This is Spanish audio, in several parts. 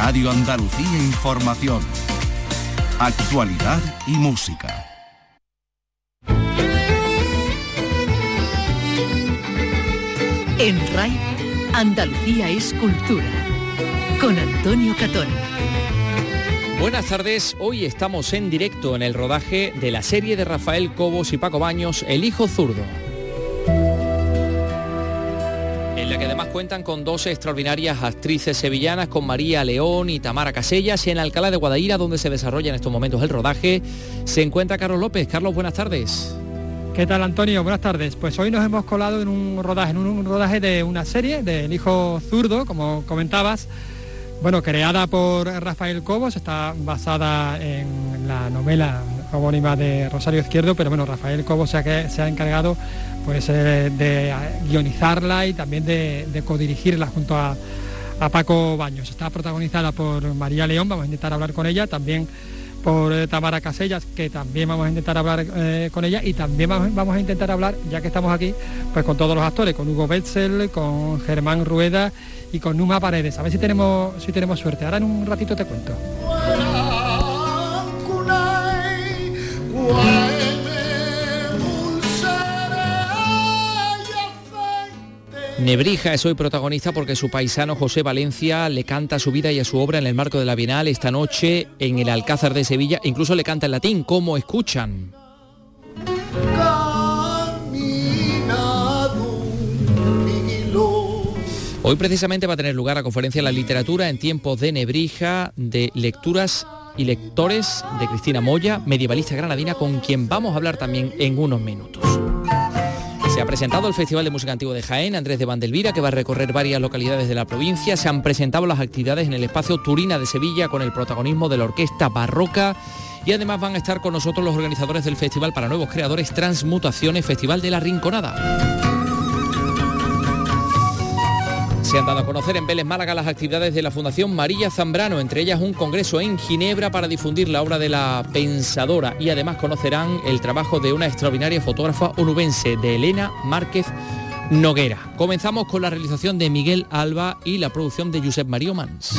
Radio Andalucía Información. Actualidad y música. En RAI, Andalucía es cultura. Con Antonio Catón. Buenas tardes, hoy estamos en directo en el rodaje de la serie de Rafael Cobos y Paco Baños, El Hijo Zurdo que además cuentan con dos extraordinarias actrices sevillanas, con María León y Tamara Casellas, en Alcalá de Guadaira, donde se desarrolla en estos momentos el rodaje, se encuentra Carlos López. Carlos, buenas tardes. ¿Qué tal Antonio? Buenas tardes. Pues hoy nos hemos colado en un rodaje, en un rodaje de una serie del hijo zurdo, como comentabas, bueno, creada por Rafael Cobos, está basada en la novela homónima de Rosario Izquierdo, pero bueno, Rafael Cobos se ha, se ha encargado pues, de guionizarla y también de, codirigirla junto a, Paco Baños. Está protagonizada por María León, vamos a intentar hablar con ella, también por eh, Tamara Casellas, que también vamos a intentar hablar eh, con ella y también vamos, a intentar hablar, ya que estamos aquí, pues con todos los actores, con Hugo Betzel, con Germán Rueda y con Numa Paredes. A ver si tenemos, si tenemos suerte. Ahora en un ratito te cuento. Nebrija es hoy protagonista porque su paisano José Valencia le canta a su vida y a su obra en el marco de la Bienal esta noche en el Alcázar de Sevilla, incluso le canta en latín, como escuchan. Hoy precisamente va a tener lugar la conferencia La literatura en tiempos de Nebrija de lecturas y lectores de Cristina Moya, medievalista granadina, con quien vamos a hablar también en unos minutos. Se ha presentado el Festival de Música Antigua de Jaén, Andrés de Vandelvira, que va a recorrer varias localidades de la provincia. Se han presentado las actividades en el espacio Turina de Sevilla con el protagonismo de la Orquesta Barroca. Y además van a estar con nosotros los organizadores del Festival para Nuevos Creadores Transmutaciones Festival de la Rinconada. Se han dado a conocer en Vélez Málaga las actividades de la Fundación María Zambrano, entre ellas un congreso en Ginebra para difundir la obra de la pensadora y además conocerán el trabajo de una extraordinaria fotógrafa onubense, de Elena Márquez Noguera. Comenzamos con la realización de Miguel Alba y la producción de Josep Mario Mans.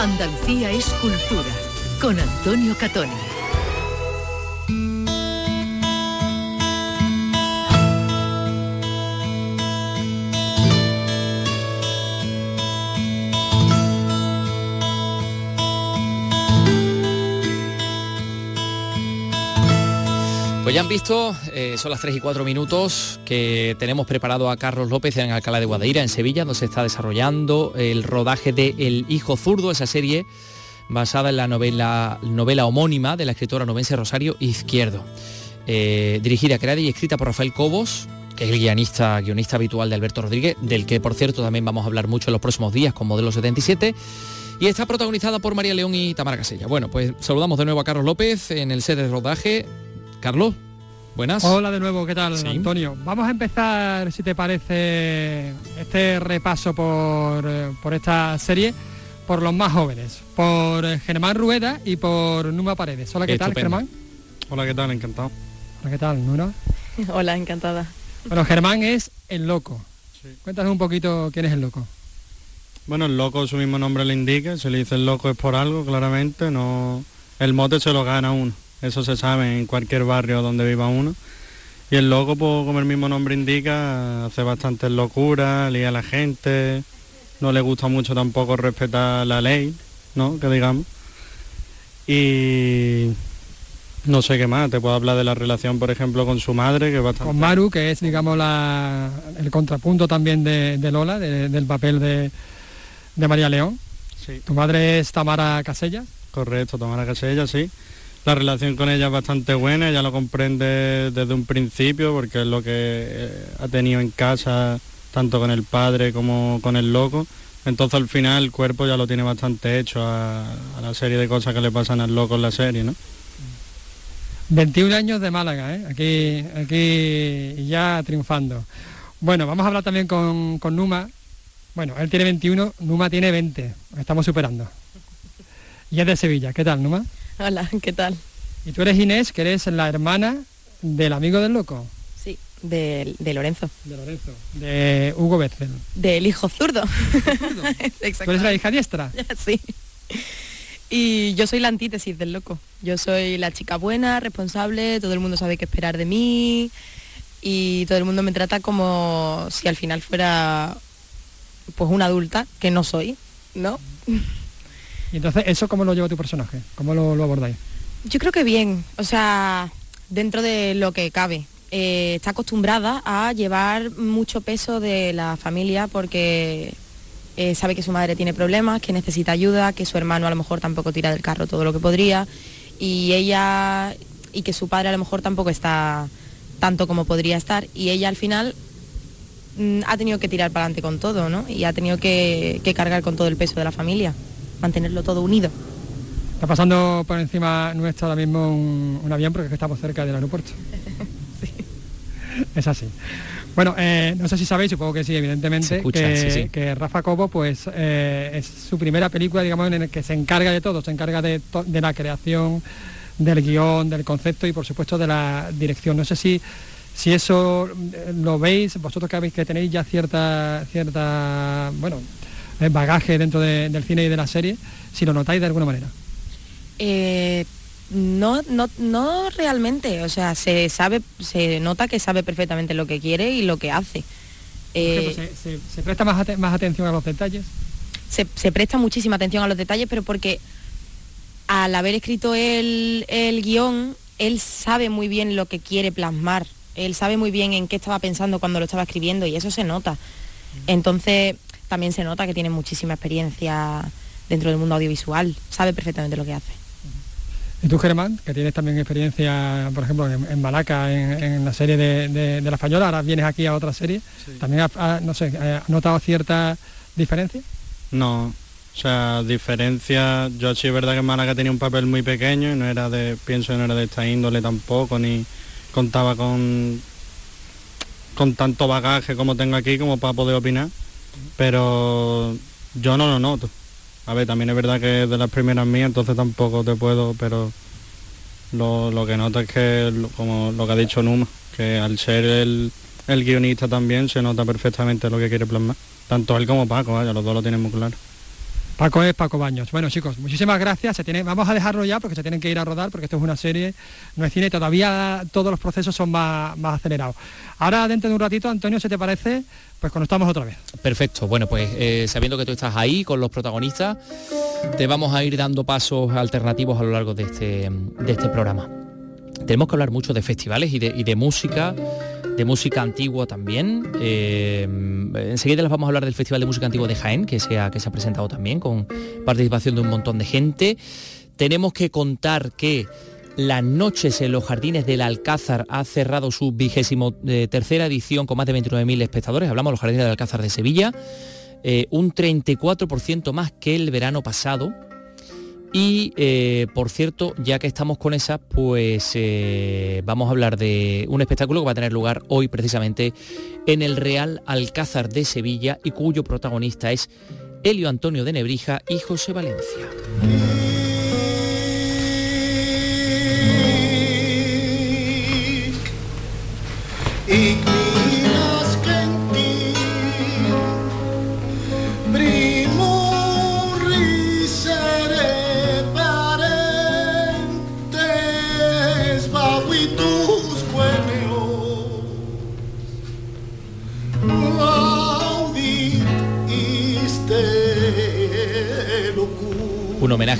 Andalucía es cultura, con Antonio Catoni. Pues ya han visto, eh, son las 3 y 4 minutos que tenemos preparado a Carlos López en Alcalá de Guadaira, en Sevilla, donde se está desarrollando el rodaje de El Hijo Zurdo, esa serie basada en la novela, novela homónima de la escritora novense Rosario Izquierdo. Eh, dirigida, creada y escrita por Rafael Cobos, que es el guionista, guionista habitual de Alberto Rodríguez, del que por cierto también vamos a hablar mucho en los próximos días con Modelo 77. Y está protagonizada por María León y Tamara Casella. Bueno, pues saludamos de nuevo a Carlos López en el set de rodaje. Carlos, buenas. Hola de nuevo, ¿qué tal, Antonio? Vamos a empezar, si te parece, este repaso por, eh, por esta serie por los más jóvenes, por Germán Rueda y por Numa Paredes. Hola, ¿qué tal, Germán? Hola, ¿qué tal? Encantado. Hola, ¿qué tal, Nuna? Hola, encantada. Bueno, Germán es el loco. Cuéntanos un poquito quién es el loco. Bueno, el loco su mismo nombre le indica, se le dice el loco es por algo, claramente, no el mote se lo gana uno eso se sabe en cualquier barrio donde viva uno. Y el loco, pues, como el mismo nombre indica, hace bastantes locuras, lía a la gente, no le gusta mucho tampoco respetar la ley, ¿no? Que digamos. Y no sé qué más, te puedo hablar de la relación, por ejemplo, con su madre, que va Con Maru, que es, digamos, la, el contrapunto también de, Lola, del papel de, de María León. Sí. ¿Tu madre es Tamara Casella? Correcto, Tamara Casella, sí. La relación con ella es bastante buena, ella lo comprende desde un principio porque es lo que eh, ha tenido en casa, tanto con el padre como con el loco. Entonces al final el cuerpo ya lo tiene bastante hecho a, la serie de cosas que le pasan al loco en la serie, ¿no? 21 años de Málaga, ¿eh? aquí, aquí ya triunfando. Bueno, vamos a hablar también con, con Numa. Bueno, él tiene 21, Numa tiene 20, estamos superando. Y es de Sevilla, ¿qué tal, Numa? Hola, ¿qué tal? Y tú eres Inés, que eres la hermana del amigo del loco. Sí, de, Lorenzo. De Lorenzo. De Hugo Betzel. Del hijo zurdo. ¿Tú eres la hija diestra? sí. Y yo soy la antítesis del loco. Yo soy la chica buena, responsable, todo el mundo sabe qué esperar de mí y todo el mundo me trata como si al final fuera pues una adulta, que no soy, ¿no? Y entonces, ¿eso cómo lo lleva tu personaje? ¿Cómo lo, abordáis? Yo creo que bien, o sea, dentro de lo que cabe. Eh, está acostumbrada a llevar mucho peso de la familia porque eh, sabe que su madre tiene problemas, que necesita ayuda, que su hermano a lo mejor tampoco tira del carro todo lo que podría y ella y que su padre a lo mejor tampoco está tanto como podría estar y ella al final mm, ha tenido que tirar para adelante con todo, ¿no? Y ha tenido que cargar con todo el peso de la familia mantenerlo todo unido. Está pasando por encima nuestro ahora mismo un, avión porque estamos cerca del aeropuerto. sí. Es así. Bueno, eh, no sé si sabéis, supongo que sí, evidentemente, que, Rafa Cobo pues, eh, es su primera película, digamos, en la que se encarga de todo, se encarga de, la creación, del guion, del concepto y por supuesto de la dirección. No sé si, si eso eh, lo veis, vosotros que habéis que tenéis ya cierta, cierta, bueno, bagaje dentro del cine y de la serie, si lo notáis de alguna manera. Eh, no, no, no realmente, o sea, se sabe, se nota que sabe perfectamente lo que quiere y lo que hace. Eh, ¿se, presta más, más, atención a los detalles? Se, presta muchísima atención a los detalles, pero porque al haber escrito el, el guion, él sabe muy bien lo que quiere plasmar, él sabe muy bien en qué estaba pensando cuando lo estaba escribiendo y eso se nota. Entonces, también se nota que tiene muchísima experiencia dentro del mundo audiovisual, sabe perfectamente lo que hace. ¿Y tú, Germán, que tienes también experiencia, por ejemplo, en, Malaca, en, la serie de, La Fayola, ahora vienes aquí a otra serie, ¿también has, no sé, notado cierta diferencia? No, o sea, diferencia, yo sí es verdad que en Malaca tenía un papel muy pequeño y no era de, pienso que no era de esta índole tampoco, ni contaba con, con tanto bagaje como tengo aquí como para poder opinar pero yo no lo noto. A ver, también es verdad que de las primeras mías, entonces tampoco te puedo, pero lo, que noto es que, como lo que ha dicho Numa, que al ser el, guionista también se nota perfectamente lo que quiere plasmar. Tanto él como Paco, los dos lo tienen muy claro. Paco es Paco Baños. Bueno chicos, muchísimas gracias. Se tiene, vamos a dejarlo ya porque se tienen que ir a rodar porque esto es una serie, no es cine, todavía todos los procesos son más, más acelerados. Ahora dentro de un ratito, Antonio, ¿se te parece? Pues conectamos otra vez. Perfecto. Bueno, pues eh, sabiendo que tú estás ahí con los protagonistas, te vamos a ir dando pasos alternativos a lo largo de este, de este programa. Tenemos que hablar mucho de festivales y de, y de música de música antigua también. Eh, enseguida les vamos a hablar del Festival de Música Antigua de Jaén, que que se ha presentado también con participación de un montón de gente. Tenemos que contar que las noches en los jardines del Alcázar ha cerrado su vigésimo eh, tercera edición con más de 29.000 espectadores. Hablamos de los jardines del Alcázar de Sevilla. Eh, un 34% más que el verano pasado. Y eh, por cierto, ya que estamos con esa, pues eh, vamos a hablar de un espectáculo que va a tener lugar hoy precisamente en el Real Alcázar de Sevilla y cuyo protagonista es Helio Antonio de Nebrija y José Valencia.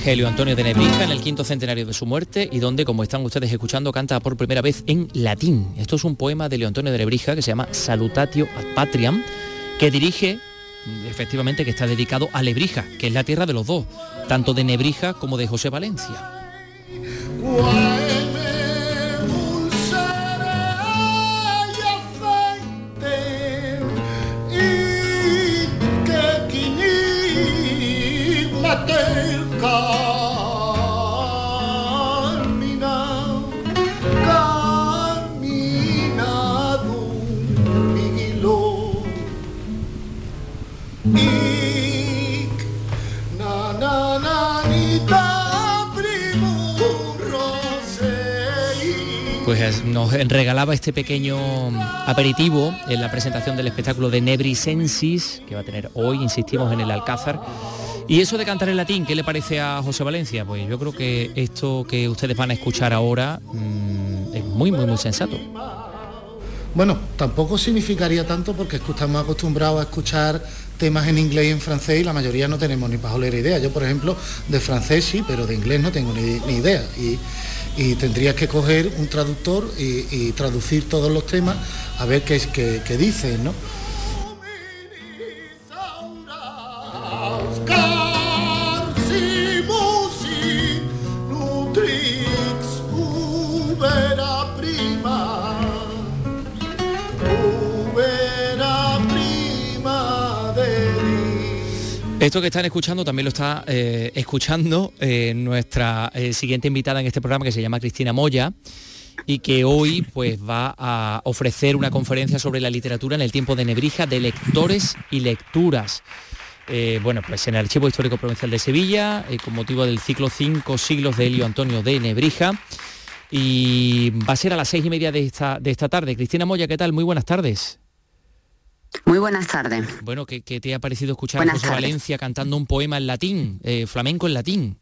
Homenaje a Elio Antonio de Nebrija en el quinto centenario de su muerte y donde, como están ustedes escuchando, canta por primera vez en latín. Esto es un poema de Elio Antonio de Nebrija que se llama Salutatio ad Patriam, que dirige, efectivamente, que está dedicado a Lebrija, que es la tierra de los dos, tanto de Nebrija como de José Valencia. Pues nos regalaba este pequeño aperitivo en la presentación del espectáculo de Nebri Sensis, que va a tener hoy, insistimos, en el Alcázar. Y eso de cantar en latín, ¿qué le parece a José Valencia? Pues yo creo que esto que ustedes van a escuchar ahora mm, es muy, muy, muy sensato. Bueno, tampoco significaría tanto porque estamos acostumbrados a escuchar temas en inglés y en francés y la mayoría no tenemos ni pajolera idea. Yo, por ejemplo, de francés sí, pero de inglés no tengo ni, idea. Y, tendrías que coger un traductor y, traducir todos los temas a ver qué, qué, qué dicen, ¿no? Esto que están escuchando también lo está eh, escuchando eh, nuestra eh, siguiente invitada en este programa que se llama Cristina Moya y que hoy pues va a ofrecer una conferencia sobre la literatura en el tiempo de Nebrija de lectores y lecturas. bueno, pues en el Archivo Histórico Provincial de Sevilla, con motivo del ciclo Cinco siglos de Helio Antonio de Nebrija. Y va a ser a las seis y media de esta, de esta tarde. Cristina Moya, ¿qué tal? Muy buenas tardes. Muy buenas tardes. Bueno, ¿qué, te ha parecido escuchar a José Valencia cantando un poema en latín, eh, flamenco en latín?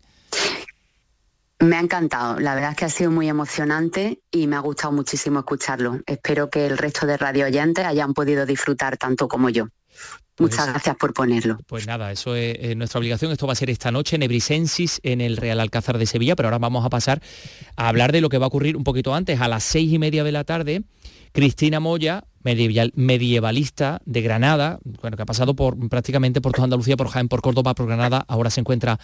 Me ha encantado, la verdad es que ha sido muy emocionante y me ha gustado muchísimo escucharlo. Espero que el resto de radio oyentes hayan podido disfrutar tanto como yo. Pues Muchas gracias por ponerlo. Pues nada, eso es, nuestra obligación. Esto va a ser esta noche en Ebrisensis, en el Real Alcázar de Sevilla, pero ahora vamos a pasar a hablar de lo que va a ocurrir un poquito antes, a las seis y media de la tarde. Cristina Moya medievalista de Granada, bueno, que ha pasado por prácticamente por toda Andalucía, por Jaén, por Córdoba, por Granada, ahora se encuentra,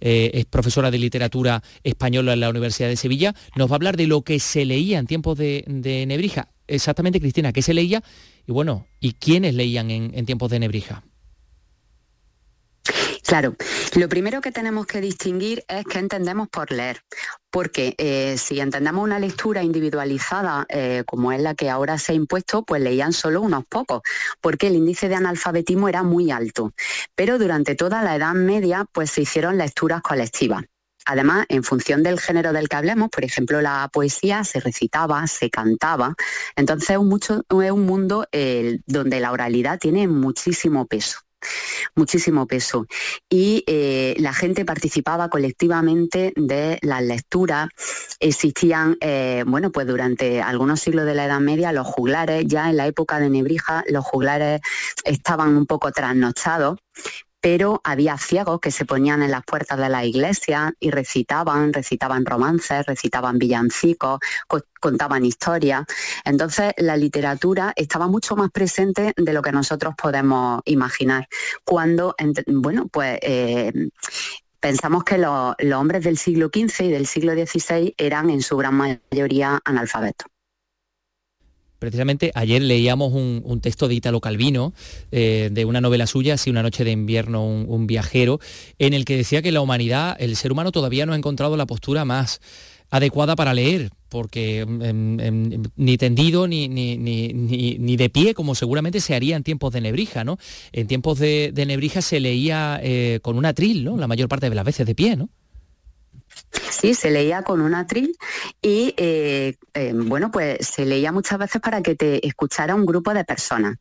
eh, es profesora de literatura española en la Universidad de Sevilla, nos va a hablar de lo que se leía en tiempos de, Nebrija. Exactamente, Cristina, ¿qué se leía? Y bueno, ¿y quiénes leían en tiempos de Nebrija? Claro, lo primero que tenemos que distinguir es qué entendemos por leer, porque eh, si entendemos una lectura individualizada eh, como es la que ahora se ha impuesto, pues leían solo unos pocos, porque el índice de analfabetismo era muy alto. Pero durante toda la Edad Media, pues se hicieron lecturas colectivas. Además, en función del género del que hablemos, por ejemplo, la poesía se recitaba, se cantaba. Entonces es un, mundo eh, donde la oralidad tiene muchísimo peso muchísimo peso. Y eh, la gente participaba colectivamente de las lecturas. Existían, eh, bueno, pues durante algunos siglos de la Edad Media, los juglares, ya en la época de Nebrija, los juglares estaban un poco trasnochados, pero había ciegos que se ponían en las puertas de la iglesia y recitaban, recitaban romances, recitaban villancicos, contaban historias. Entonces la literatura estaba mucho más presente de lo que nosotros podemos imaginar. Cuando, bueno, pues eh, pensamos que los hombres del siglo XV y del siglo XVI eran en su gran mayoría analfabetos. Precisamente ayer leíamos un, texto de Italo Calvino, eh, de una novela suya, así una noche de invierno, un, viajero, en el que decía que la humanidad, el ser humano todavía no ha encontrado la postura más adecuada para leer, porque em, em, ni tendido ni, ni, de pie, como seguramente se haría en tiempos de Nebrija, ¿no? En tiempos de, Nebrija se leía eh, con un atril, ¿no? La mayor parte de las veces de pie, ¿no? Sí, se leía con un atril y eh, eh, bueno, pues se leía muchas veces para que te escuchara un grupo de personas.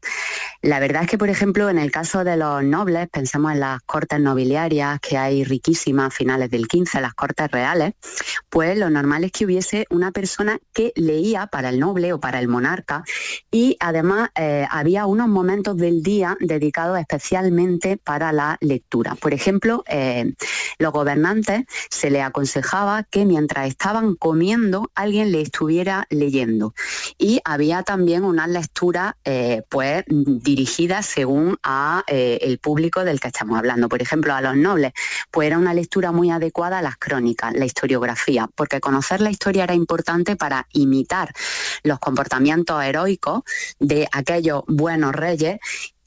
La verdad es que, por ejemplo, en el caso de los nobles, pensemos en las cortes nobiliarias que hay riquísimas a finales del 15, las cortes reales, pues lo normal es que hubiese una persona que leía para el noble o para el monarca y además eh, había unos momentos del día dedicados especialmente para la lectura. Por ejemplo, los gobernantes se le aconsejaba que mientras estaban comiendo alguien le estuviera leyendo. Y había también una lectura eh, pues dirigida según a eh, el público del que estamos hablando. Por ejemplo, a los nobles, pues era una lectura muy adecuada a las crónicas, la historiografía, porque conocer la historia era importante para imitar los comportamientos heroicos de aquellos buenos reyes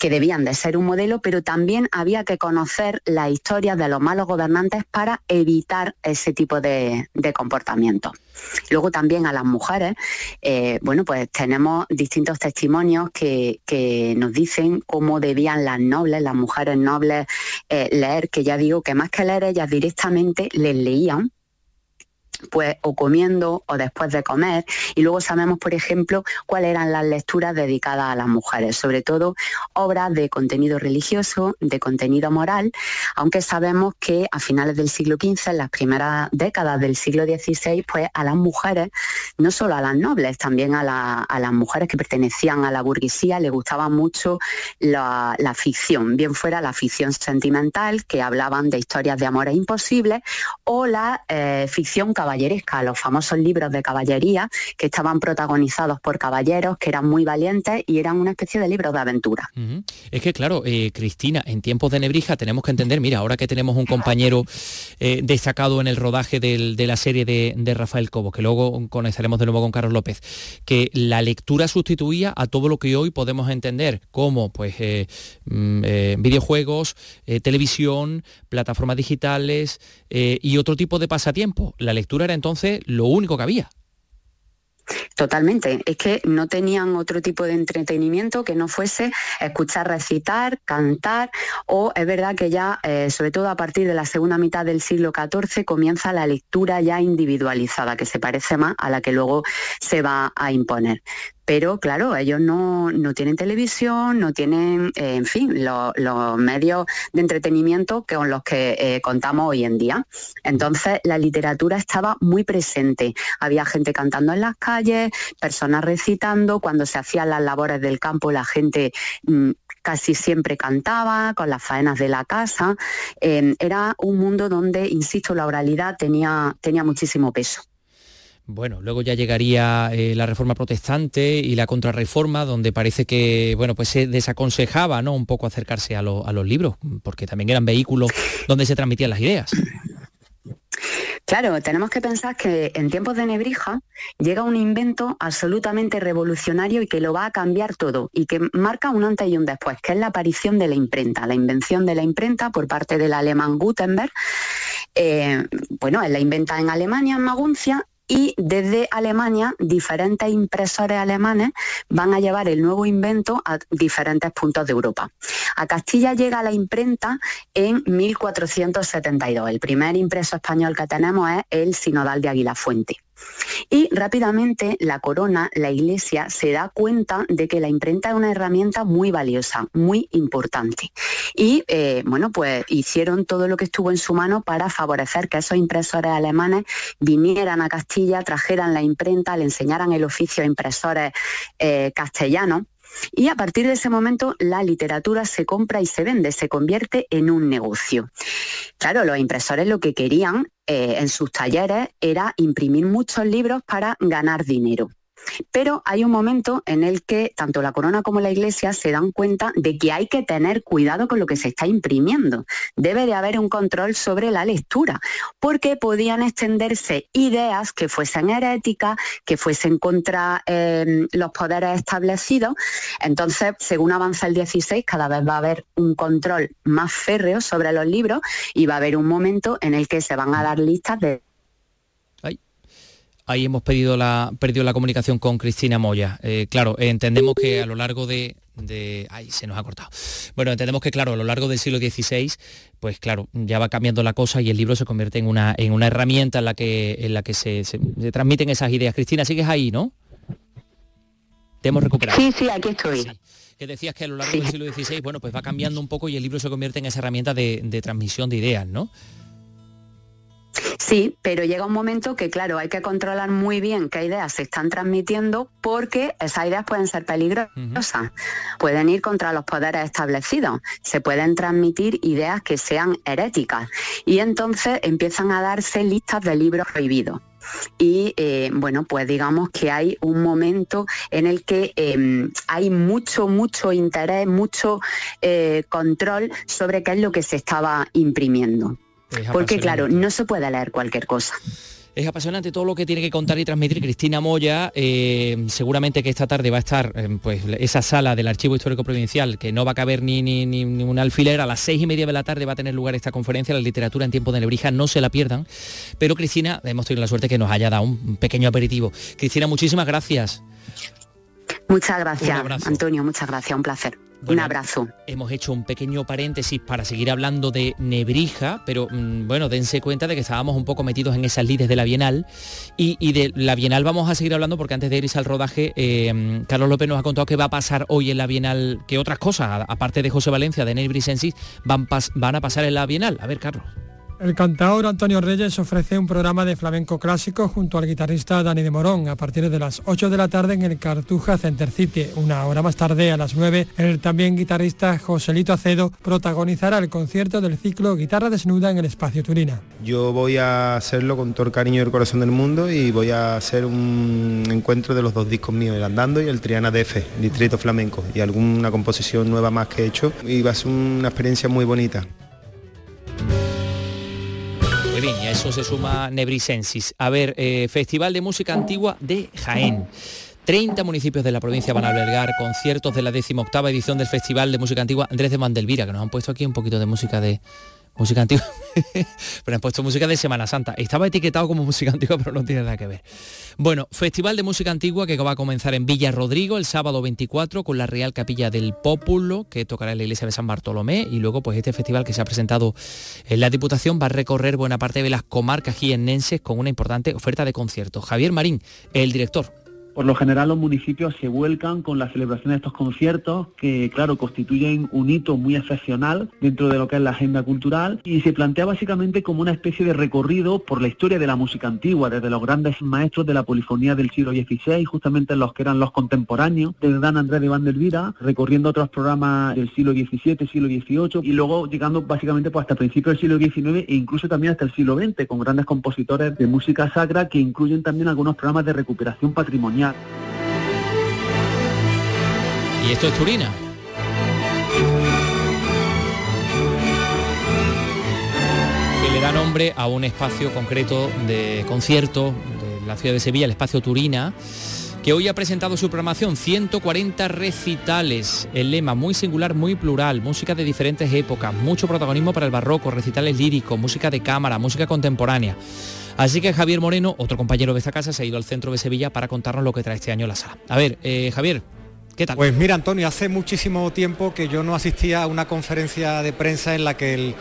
que debían de ser un modelo, pero también había que conocer la historia de los malos gobernantes para evitar ese tipo de, comportamiento. Luego también a las mujeres, eh, bueno, pues tenemos distintos testimonios que, nos dicen cómo debían las nobles, las mujeres nobles, eh, leer, que ya digo que más que leer ellas directamente les leían pues o comiendo o después de comer. Y luego sabemos, por ejemplo, cuáles eran las lecturas dedicadas a las mujeres, sobre todo obras de contenido religioso, de contenido moral, aunque sabemos que a finales del siglo XV, en las primeras décadas del siglo XVI, pues a las mujeres, no solo a las nobles, también a, las mujeres que pertenecían a la burguesía, les gustaba mucho la, ficción, bien fuera la ficción sentimental, que hablaban de historias de amores imposibles, o la eh, ficción caballeresca caballeresca, los famosos libros de caballería que estaban protagonizados por caballeros que eran muy valientes y eran una especie de libros de aventura. Es que claro, eh, Cristina, en tiempos de Nebrija tenemos que entender, mira, ahora que tenemos un compañero eh, destacado en el rodaje de la serie de, Rafael Cobo, que luego conoceremos de nuevo con Carlos López, que la lectura sustituía a todo lo que hoy podemos entender como pues eh, mm, videojuegos, televisión, plataformas digitales y otro tipo de pasatiempo. La lectura era entonces lo único que había. Totalmente, es que no tenían otro tipo de entretenimiento que no fuese escuchar recitar, cantar o es verdad que ya, eh, sobre todo a partir de la segunda mitad del siglo XIV, comienza la lectura ya individualizada, que se parece más a la que luego se va a imponer pero claro, ellos no, tienen televisión, no tienen, eh, en fin, los medios de entretenimiento con los que eh, contamos hoy en día. Entonces, la literatura estaba muy presente. Había gente cantando en las calles, personas recitando, cuando se hacían las labores del campo la gente mm, casi siempre cantaba, con las faenas de la casa. Eh, era un mundo donde, insisto, la oralidad tenía, tenía muchísimo peso. Bueno, luego ya llegaría eh, la reforma protestante y la contrarreforma, donde parece que bueno, pues se desaconsejaba ¿no? un poco acercarse a, los libros, porque también eran vehículos donde se transmitían las ideas. Claro, tenemos que pensar que en tiempos de Nebrija llega un invento absolutamente revolucionario y que lo va a cambiar todo y que marca un antes y un después, que es la aparición de la imprenta, la invención de la imprenta por parte del alemán Gutenberg. Eh, bueno, él la inventa en Alemania, en Maguncia, y desde Alemania diferentes impresores alemanes van a llevar el nuevo invento a diferentes puntos de Europa. A Castilla llega la imprenta en 1472. El primer impreso español que tenemos es el Sinodal de Aguila Fuente. Y rápidamente la corona, la iglesia, se da cuenta de que la imprenta es una herramienta muy valiosa, muy importante. Y eh, bueno, pues hicieron todo lo que estuvo en su mano para favorecer que esos impresores alemanes vinieran a Castilla, trajeran la imprenta, le enseñaran el oficio a impresores eh, castellanos y a partir de ese momento la literatura se compra y se vende, se convierte en un negocio. Claro, los impresores lo que querían eh, en sus talleres era imprimir muchos libros para ganar dinero. Pero hay un momento en el que tanto la corona como la iglesia se dan cuenta de que hay que tener cuidado con lo que se está imprimiendo. Debe de haber un control sobre la lectura, porque podían extenderse ideas que fuesen heréticas, que fuesen contra eh, los poderes establecidos. Entonces, según avanza el 16, cada vez va a haber un control más férreo sobre los libros y va a haber un momento en el que se van a dar listas de ahí hemos pedido la, perdido la comunicación con Cristina Moya. Eh, claro, entendemos que a lo largo de, de... Ay, se nos ha cortado. Bueno, entendemos que, claro, a lo largo del siglo XVI, pues claro, ya va cambiando la cosa y el libro se convierte en una, en una herramienta en la que, en la que se, transmiten esas ideas. Cristina, sigues ahí, ¿no? Te hemos recuperado. Sí, sí, aquí estoy. Que decías que a lo largo del siglo XVI, bueno, pues va cambiando un poco y el libro se convierte en esa herramienta de, de transmisión de ideas, ¿no? Sí, pero llega un momento que, claro, hay que controlar muy bien qué ideas se están transmitiendo porque esas ideas pueden ser peligrosas, pueden ir contra los poderes establecidos, se pueden transmitir ideas que sean heréticas. Y entonces empiezan a darse listas de libros prohibidos. Y eh, bueno, pues digamos que hay un momento en el que em, hay mucho, mucho interés, mucho eh, control sobre qué es lo que se estaba imprimiendo. Porque claro, no se puede leer cualquier cosa. Es apasionante todo lo que tiene que contar y transmitir Cristina Moya. Eh, seguramente que esta tarde va a estar eh, pues, esa sala del Archivo Histórico Provincial, que no va a caber ni, ni, un alfiler. A las seis y media de la tarde va a tener lugar esta conferencia, la literatura en tiempo de Nebrija. No se la pierdan. Pero Cristina, hemos tenido la suerte que nos haya dado un pequeño aperitivo. Cristina, muchísimas gracias. Muchas gracias, Antonio. Muchas gracias. Un placer un abrazo. Hemos hecho un pequeño paréntesis para seguir hablando de Nebrija, pero mm, bueno, dense cuenta de que estábamos un poco metidos en esas lides de la Bienal y, de la Bienal vamos a seguir hablando porque antes de irse al rodaje, eh, Carlos López nos ha contado que va a pasar hoy en la Bienal, que otras cosas, aparte de José Valencia, de Nebrisensis, van, van a pasar en la Bienal. A ver, Carlos. El cantador Antonio Reyes ofrece un programa de flamenco clásico junto al guitarrista Dani de Morón a partir de las 8 de la tarde en el Cartuja Center City. Una hora más tarde, a las 9, el también guitarrista Joselito Acedo protagonizará el concierto del ciclo Guitarra Desnuda en el Espacio Turina. Yo voy a hacerlo con todo el cariño y el corazón del mundo y voy a hacer un encuentro de los dos discos míos, el Andando y el Triana DF, Distrito Flamenco, y alguna composición nueva más que he hecho. Y va a ser una experiencia muy bonita. Muy bien, y eso se suma Nebrisensis. A ver, eh, Festival de Música Antigua de Jaén. 30 municipios de la provincia van a albergar conciertos de la 18 edición del Festival de Música Antigua Andrés de Mandelvira, que nos han puesto aquí un poquito de música de, música antigua, pero han puesto música de Semana Santa. Estaba etiquetado como música antigua, pero no tiene nada que ver. Bueno, Festival de Música Antigua que va a comenzar en Villa Rodrigo el sábado 24 con la Real Capilla del Pópulo, que tocará en la iglesia de San Bartolomé, y luego pues este festival que se ha presentado en la Diputación va a recorrer buena parte de las comarcas jiennenses con una importante oferta de conciertos. Javier Marín, el director por lo general los municipios se vuelcan con la celebración de estos conciertos que, claro, constituyen un hito muy excepcional dentro de lo que es la agenda cultural y se plantea básicamente como una especie de recorrido por la historia de la música antigua, desde los grandes maestros de la polifonía del siglo XVI, justamente los que eran los contemporáneos, desde Dan Andrés de Van der Vida, recorriendo otros programas del siglo XVII, siglo XVIII y luego llegando básicamente pues, hasta principios del siglo XIX e incluso también hasta el siglo XX, con grandes compositores de música sacra que incluyen también algunos programas de recuperación patrimonial y esto es Turina. Que le da nombre a un espacio concreto de concierto de la ciudad de Sevilla, el espacio Turina que hoy ha presentado su programación, 140 recitales, el lema muy singular, muy plural, música de diferentes épocas, mucho protagonismo para el barroco, recitales líricos, música de cámara, música contemporánea. Así que Javier Moreno, otro compañero de esta casa, se ha ido al centro de Sevilla para contarnos lo que trae este año la sala. A ver, eh, Javier, ¿Qué tal? Pues mira, Antonio, hace muchísimo tiempo que yo no asistía a una conferencia de prensa en la que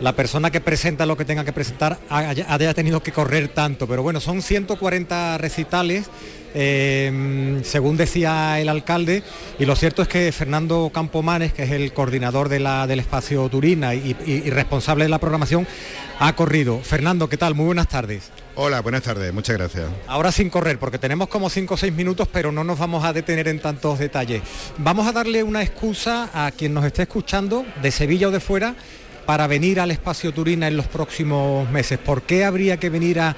la persona que presenta lo que tenga que presentar haya, haya, tenido que correr tanto. Pero bueno, son 140 recitales Em, según decía el alcalde, y lo cierto es que Fernando Campomanes, que es el coordinador de la, del espacio Turina y, responsable de la programación, ha corrido. Fernando, ¿qué tal? Muy buenas tardes. Hola, buenas tardes, muchas gracias. Ahora sin correr, porque tenemos como 5 o 6 minutos, pero no nos vamos a detener en tantos detalles. Vamos a darle una excusa a quien nos esté escuchando, de Sevilla o de fuera, para venir al espacio Turina en los próximos meses? ¿Por qué habría que venir a,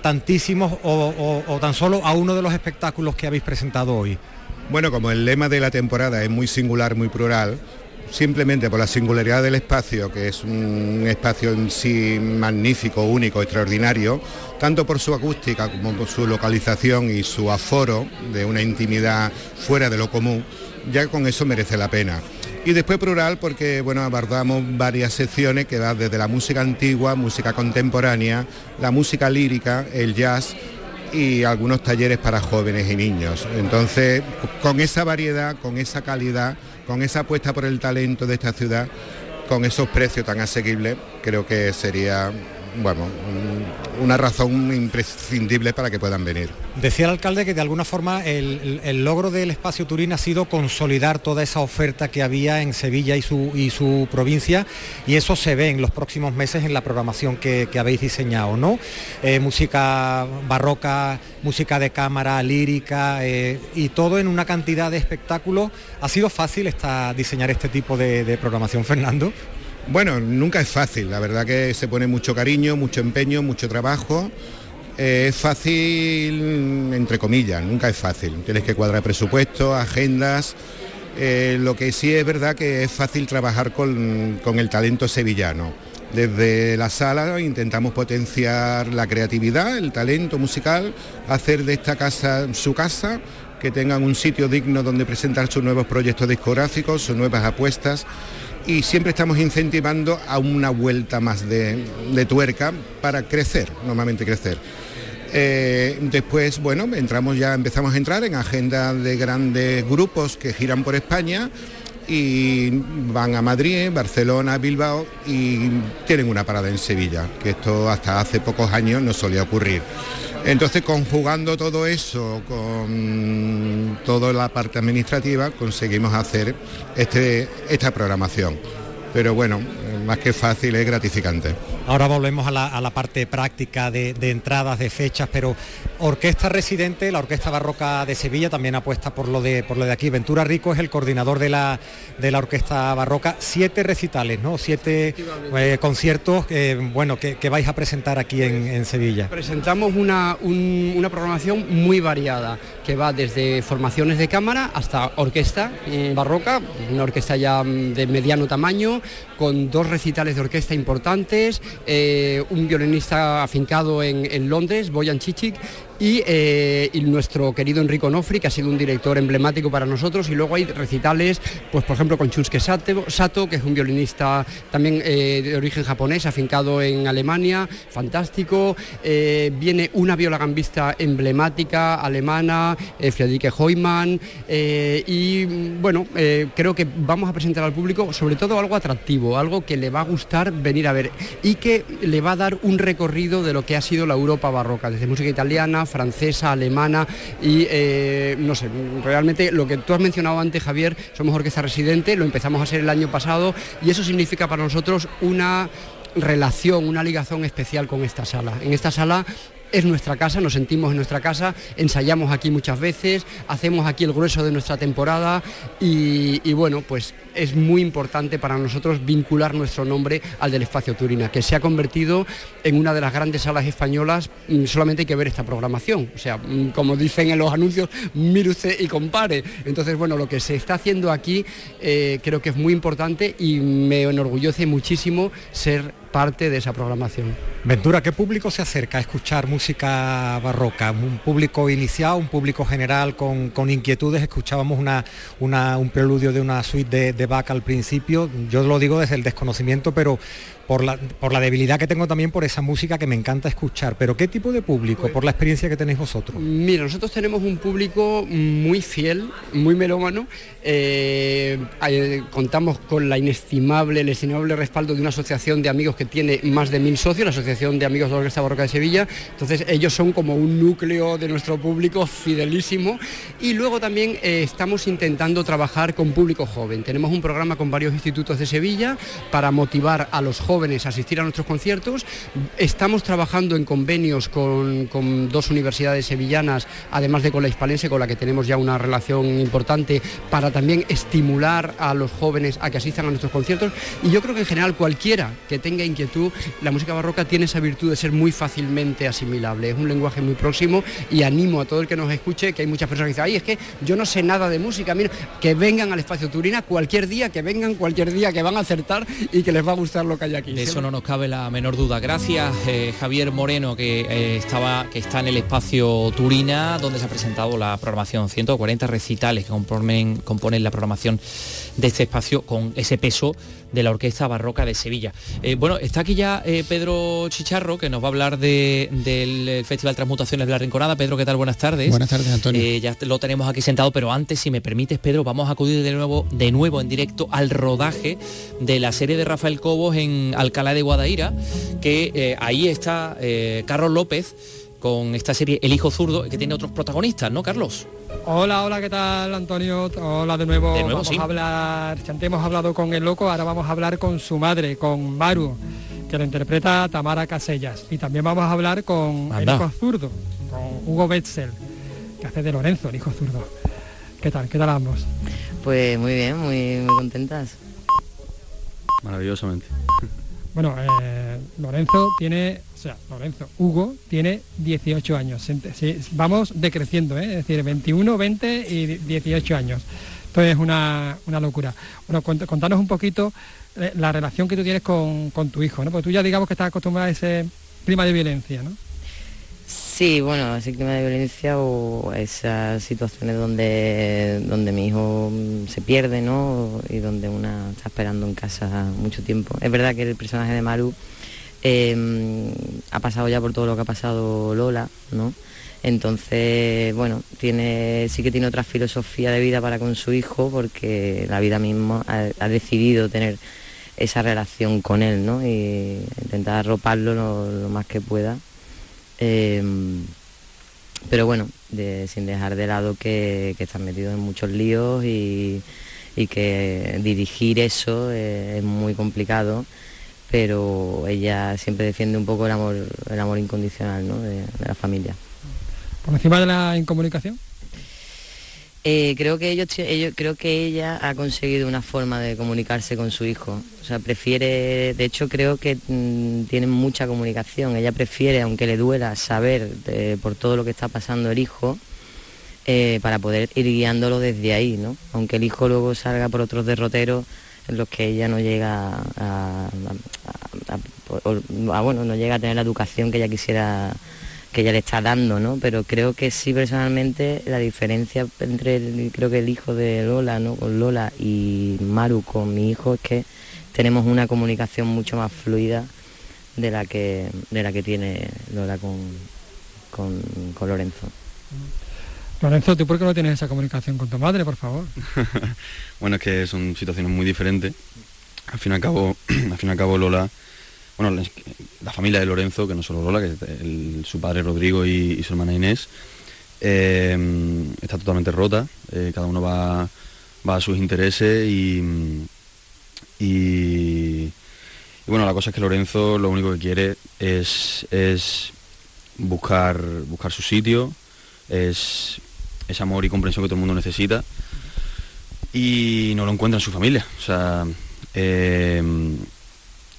tantísimos o, tan solo a uno de los espectáculos que habéis presentado hoy? Bueno, como el lema de la temporada es muy singular, muy plural, simplemente por la singularidad del espacio, que es un espacio en sí magnífico, único, extraordinario, tanto por su acústica como por su localización y su aforo de una intimidad fuera de lo común, ya con eso merece la pena. Y después plural porque bueno, abordamos varias secciones que van desde la música antigua, música contemporánea, la música lírica, el jazz y algunos talleres para jóvenes y niños. Entonces, con esa variedad, con esa calidad, con esa apuesta por el talento de esta ciudad, con esos precios tan asequibles, creo que sería bueno, una razón imprescindible para que puedan venir. Decía el alcalde que de alguna forma el, logro del espacio Turín ha sido consolidar toda esa oferta que había en Sevilla y su, y su provincia y eso se ve en los próximos meses en la programación que, habéis diseñado, ¿no? Eh, música barroca, música de cámara, lírica eh, y todo en una cantidad de espectáculos. ¿Ha sido fácil esta, diseñar este tipo de programación, Fernando? Bueno, nunca es fácil, la verdad que se pone mucho cariño, mucho empeño, mucho trabajo. Eh, es fácil, entre comillas, nunca es fácil. Tienes que cuadrar presupuestos, agendas. Eh, lo que sí es verdad que es fácil trabajar con, con el talento sevillano. Desde la sala intentamos potenciar la creatividad, el talento musical, hacer de esta casa su casa, que tengan un sitio digno donde presentar sus nuevos proyectos discográficos, sus nuevas apuestas y siempre estamos incentivando a una vuelta más de, tuerca para crecer, normalmente crecer. Eh, después, bueno, entramos ya, empezamos a entrar en agenda de grandes grupos que giran por España y van a Madrid, Barcelona, Bilbao y tienen una parada en Sevilla, que esto hasta hace pocos años no solía ocurrir. Entonces, conjugando todo eso con toda la parte administrativa, conseguimos hacer este, esta programación. Pero bueno, más que fácil, es gratificante. Ahora volvemos a la, parte práctica de, entradas, de fechas, pero Orquesta Residente, la Orquesta Barroca de Sevilla también apuesta por lo de, por lo de aquí. Ventura Rico es el coordinador de la, de la Orquesta Barroca. Siete recitales, ¿no? Siete eh, conciertos eh, bueno, que, vais a presentar aquí en, Sevilla. Presentamos una, una, programación muy variada, que va desde formaciones de cámara hasta orquesta barroca, una orquesta ya de mediano tamaño, con dos recitales de orquesta importantes, eh, un violinista afincado en, en Londres, Boyan Chichik, eh, y, nuestro querido Enrico Nofri, que ha sido un director emblemático para nosotros, y luego hay recitales, pues por ejemplo con Chunsuke Sato, que es un violinista también eh, de origen japonés, afincado en Alemania, fantástico, eh, viene una viola gambista emblemática alemana, Friedrich Heumann, y bueno, creo que vamos a presentar al público sobre todo algo atractivo, algo que le va a gustar venir a ver y que le va a dar un recorrido de lo que ha sido la Europa barroca, desde música italiana, francesa, alemana y eh, no sé, realmente lo que tú has mencionado antes, Javier, somos orquesta residente, lo empezamos a hacer el año pasado y eso significa para nosotros una relación, una ligación especial con esta sala. En esta sala es nuestra casa, nos sentimos en nuestra casa, ensayamos aquí muchas veces, hacemos aquí el grueso de nuestra temporada y, bueno, pues es muy importante para nosotros vincular nuestro nombre al del espacio Turina, que se ha convertido en una de las grandes salas españolas, mm, solamente hay que ver esta programación, o sea, mm, como dicen en los anuncios, mire y compare. Entonces, bueno, lo que se está haciendo aquí eh, creo que es muy importante y me enorgullece muchísimo ser parte de esa programación. Ventura, ¿qué público se acerca a escuchar música barroca? ¿Un público iniciado, un público general con, inquietudes? Escuchábamos una, un preludio de una suite de Bach al principio. Yo lo digo desde el desconocimiento, pero por la, por la debilidad que tengo también por esa música que me encanta escuchar. Pero ¿qué tipo de público, por la experiencia que tenéis vosotros? Mira, nosotros tenemos un público muy fiel, muy melómano. Eh, contamos con la inestimable, el inestimable respaldo de una asociación de amigos que tiene más de mil socios, la Asociación de Amigos de la Orquesta Barroca de Sevilla. Entonces ellos son como un núcleo de nuestro público fidelísimo. Y luego también eh, estamos intentando trabajar con público joven. Tenemos un programa con varios institutos de Sevilla para motivar a los jóvenes jóvenes asistir a nuestros conciertos. Estamos trabajando en convenios con, dos universidades sevillanas, además de con la Hispalense, con la que tenemos ya una relación importante, para también estimular a los jóvenes a que asistan a nuestros conciertos. Y yo creo que en general cualquiera que tenga inquietud, la música barroca tiene esa virtud de ser muy fácilmente asimilable. Es un lenguaje muy próximo y animo a todo el que nos escuche, que hay muchas personas que dicen, ay, es que yo no sé nada de música, mira, que vengan al espacio Turina cualquier día, que vengan cualquier día, que van a acertar y que les va a gustar lo que hay aquí. De eso no nos cabe la menor duda. Gracias eh, Javier Moreno que eh, estaba que está en el espacio Turina donde se ha presentado la programación 140 recitales que componen, componen la programación de este espacio con ese peso de la Orquesta Barroca de Sevilla. Eh, bueno, está aquí ya eh, Pedro Chicharro, que nos va a hablar del Festival Transmutaciones de la Rinconada. Pedro, ¿qué tal? Buenas tardes. Buenas tardes, Antonio. Eh, ya lo tenemos aquí sentado, pero antes, si me permites, Pedro, vamos a acudir de nuevo, de nuevo en directo al rodaje de la serie de Rafael Cobos en Alcalá de Guadaira, que ahí está Carlos López con esta serie El Hijo Zurdo, que tiene otros protagonistas, ¿no, Carlos? Hola, hola, ¿qué tal, Antonio? Hola de nuevo. vamos a hablar, ya hemos hablado con el loco, ahora vamos a hablar con su madre, con Maru, que lo interpreta Tamara Casellas. Y también vamos a hablar con el hijo zurdo, con Hugo Betzel, que hace de Lorenzo, el hijo zurdo. ¿Qué tal? ¿Qué tal ambos? Pues muy bien, muy, muy contentas. Maravillosamente. Bueno, eh, Lorenzo tiene sea, Lorenzo, Hugo tiene 18 años. vamos decreciendo, ¿eh? es decir, 21, 20 y 18 años. Entonces es una, locura. Bueno, contanos un poquito eh, la relación que tú tienes con, tu hijo, ¿no? Porque tú ya digamos que estás acostumbrada a ese clima de violencia, ¿no? Sí, bueno, ese clima de violencia o esas situaciones donde, donde mi hijo se pierde, ¿no? Y donde una está esperando en casa mucho tiempo. Es verdad que el personaje de Maru Em, ha pasado ya por todo lo que ha pasado Lola, ¿no? Entonces, bueno, tiene, sí que tiene otra filosofía de vida para con su hijo porque la vida misma ha, decidido tener esa relación con él, ¿no? Y intentar arroparlo lo, más que pueda. Em, pero bueno, sin dejar de lado que, que están metidos en muchos líos y, que dirigir eso es muy complicado pero ella siempre defiende un poco el amor, el amor incondicional de, la familia. ¿Por encima de la incomunicación? Eh, creo que ellos, creo que ella ha conseguido una forma de comunicarse con su hijo. O sea, prefiere, de hecho creo que mm, tienen mucha comunicación. Ella prefiere, aunque le duela, saber por todo lo que está pasando el hijo, eh, para poder ir guiándolo desde ahí, ¿no? Aunque el hijo luego salga por otros derroteros, en los que ella no llega a, bueno, no llega a tener la educación que ella quisiera que ella le está dando, ¿no? Pero creo que sí personalmente la diferencia entre el, creo que el hijo de Lola, ¿no? Con Lola y Maru con mi hijo es que tenemos una comunicación mucho más fluida de la que de la que tiene Lola con, con, con Lorenzo. Lorenzo, ¿tú por qué no tienes esa comunicación con tu madre, por favor? bueno, es que son situaciones muy diferentes. Al fin y al cabo, al fin y al cabo Lola, bueno, la, familia de Lorenzo, que no solo Lola, que su padre Rodrigo y, su hermana Inés, eh, está totalmente rota. Eh, cada uno va, a sus intereses y, y, bueno, la cosa es que Lorenzo lo único que quiere es, es buscar, buscar su sitio, es ese amor y comprensión que todo el mundo necesita y no lo encuentra en su familia. O sea, eh,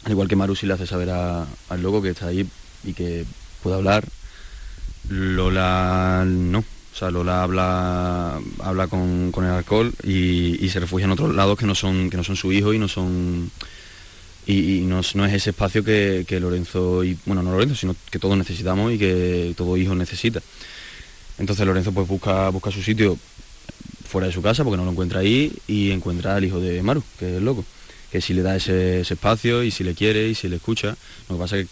al igual que Maru sí le hace saber al loco que está ahí y que puede hablar, Lola no. O sea, Lola habla, habla con, el alcohol y, se refugia en otros lados que no son, que no son su hijo y no son. Y, no, es ese espacio que, que Lorenzo y. bueno no Lorenzo, sino que todos necesitamos y que todo hijo necesita. Entonces Lorenzo pues busca, busca su sitio fuera de su casa porque no lo encuentra ahí y encuentra al hijo de Maru, que es el loco, que si le da ese, espacio y si le quiere y si le escucha, lo que pasa que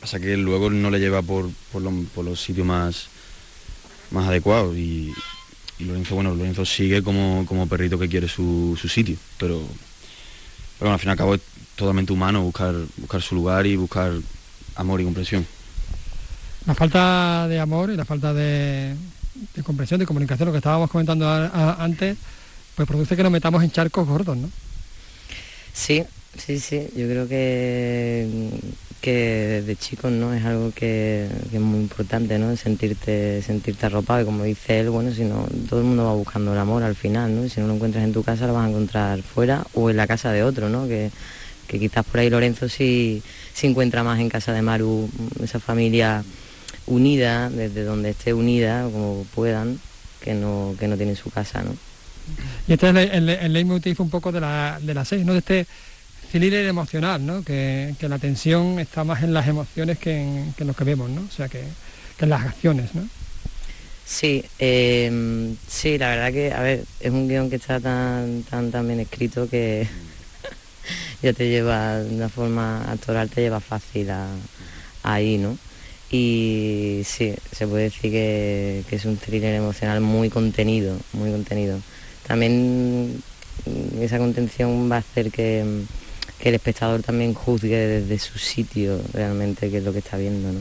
pasa que luego no le lleva por, los sitios más, más adecuados y, Lorenzo, bueno, Lorenzo sigue como, como perrito que quiere su, sitio, pero, pero al fin y al cabo es totalmente humano buscar, buscar su lugar y buscar amor y comprensión. La falta de amor y la falta de, comprensión, de comunicación, lo que estábamos comentando antes, pues produce que nos metamos en charcos gordos, ¿no? Sí, sí, sí. Yo creo que, que de chicos no es algo que, es muy importante, ¿no? Sentirte, sentirte arropado y como dice él, bueno, si no, todo el mundo va buscando el amor al final, ¿no? si no lo encuentras en tu casa, lo vas a encontrar fuera o en la casa de otro, ¿no? Que, quizás por ahí Lorenzo sí, sí encuentra más en casa de Maru, esa familia unida, desde donde esté unida, como puedan, que no, que no tienen su casa, ¿no? Y este es el, el, leitmotiv un poco de la, de la serie, ¿no? De este thriller emocional, ¿no? Que, la tensión está más en las emociones que en, que lo que vemos, ¿no? O sea, que, en las acciones, ¿no? Sí, eh, sí, la verdad que, a ver, es un guion que está tan, tan, tan bien escrito que, ya te lleva, de una forma actoral te lleva fácil ahí, ¿no? Y sí, se puede decir que, es un thriller emocional muy contenido, muy contenido. También mm, esa contención va a hacer que, que el espectador también juzgue desde su sitio realmente qué es lo que está viendo, ¿no?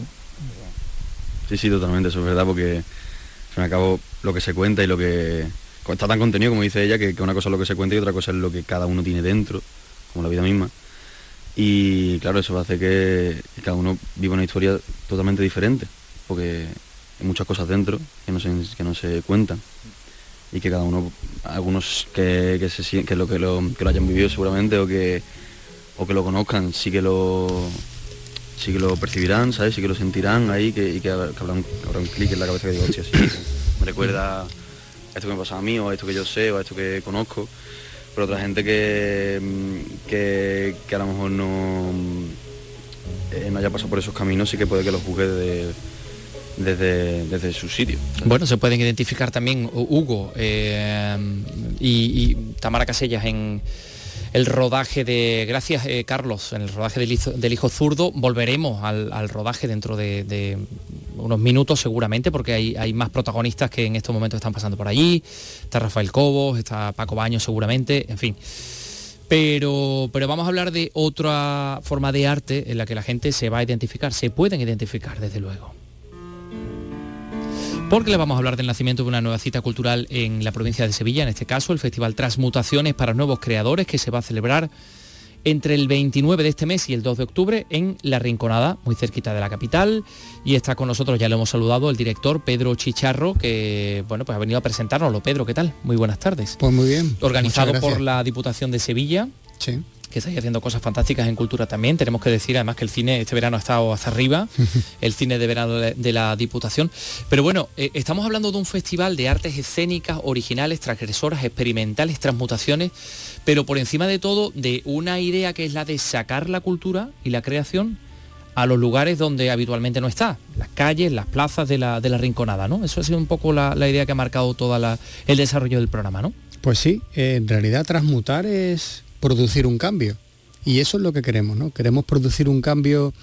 Sí, sí, totalmente, eso es verdad, porque se me acabó lo que se cuenta y lo que está tan contenido, como dice ella, que, una cosa es lo que se cuenta y otra cosa es lo que cada uno tiene dentro, como la vida misma. Y claro, eso hace que, cada uno viva una historia totalmente diferente, porque hay muchas cosas dentro que no se, que no se cuentan y que cada uno, algunos que, que, se, que, lo, que, lo, que lo hayan vivido seguramente o que, o que lo conozcan, sí que lo, sí que lo percibirán, ¿sabes? Sí que lo sentirán ahí que, y que, habrá, un, clic en la cabeza que digo, sí, me recuerda esto que me pasa a mí, o esto que yo sé, o esto que conozco, pero otra gente que, mm, que, a lo mejor no, eh, no haya pasado por esos caminos sí que puede que los juzgue desde, desde, su sitio. Bueno, se pueden identificar también Hugo eh, y Tamara Casellas en el rodaje de, gracias eh, Carlos, en el rodaje del hijo, zurdo, volveremos al, rodaje dentro de, unos minutos seguramente, porque hay, más protagonistas que en estos momentos están pasando por allí, está Rafael Cobos, está Paco Baño seguramente, en fin. Pero, pero vamos a hablar de otra forma de arte en la que la gente se va a identificar, se pueden identificar desde luego porque le vamos a hablar del nacimiento de una nueva cita cultural en la provincia de Sevilla, en este caso el Festival Transmutaciones para Nuevos Creadores, que se va a celebrar entre el 29 de este mes y el 2 de octubre en La Rinconada, muy cerquita de la capital. Y está con nosotros, ya le hemos saludado, el director Pedro Chicharro, que bueno, pues ha venido a presentárnoslo. Pedro, ¿qué tal? Muy buenas tardes. Pues muy bien. Organizado por la Diputación de Sevilla. Sí que estáis haciendo cosas fantásticas en cultura también. Tenemos que decir además que el cine este verano ha estado hasta arriba, el cine de verano de, la Diputación. Pero bueno, eh, estamos hablando de un festival de artes escénicas, originales, transgresoras, experimentales, transmutaciones, pero por encima de todo de una idea que es la de sacar la cultura y la creación a los lugares donde habitualmente no está, las calles, las plazas de la, de la rinconada, ¿no? Eso ha sido un poco la, idea que ha marcado todo el desarrollo del programa, ¿no? Pues sí, en realidad transmutar es producir un cambio. Y eso es lo que queremos, ¿no? Queremos producir un cambio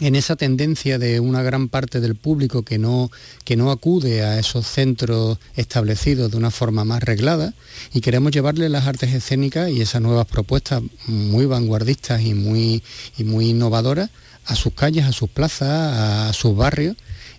en esa tendencia de una gran parte del público que no, que no acude a esos centros establecidos de una forma más reglada y queremos llevarle las artes escénicas y esas nuevas propuestas muy vanguardistas y muy, y muy innovadoras a sus calles, a sus plazas, a sus barrios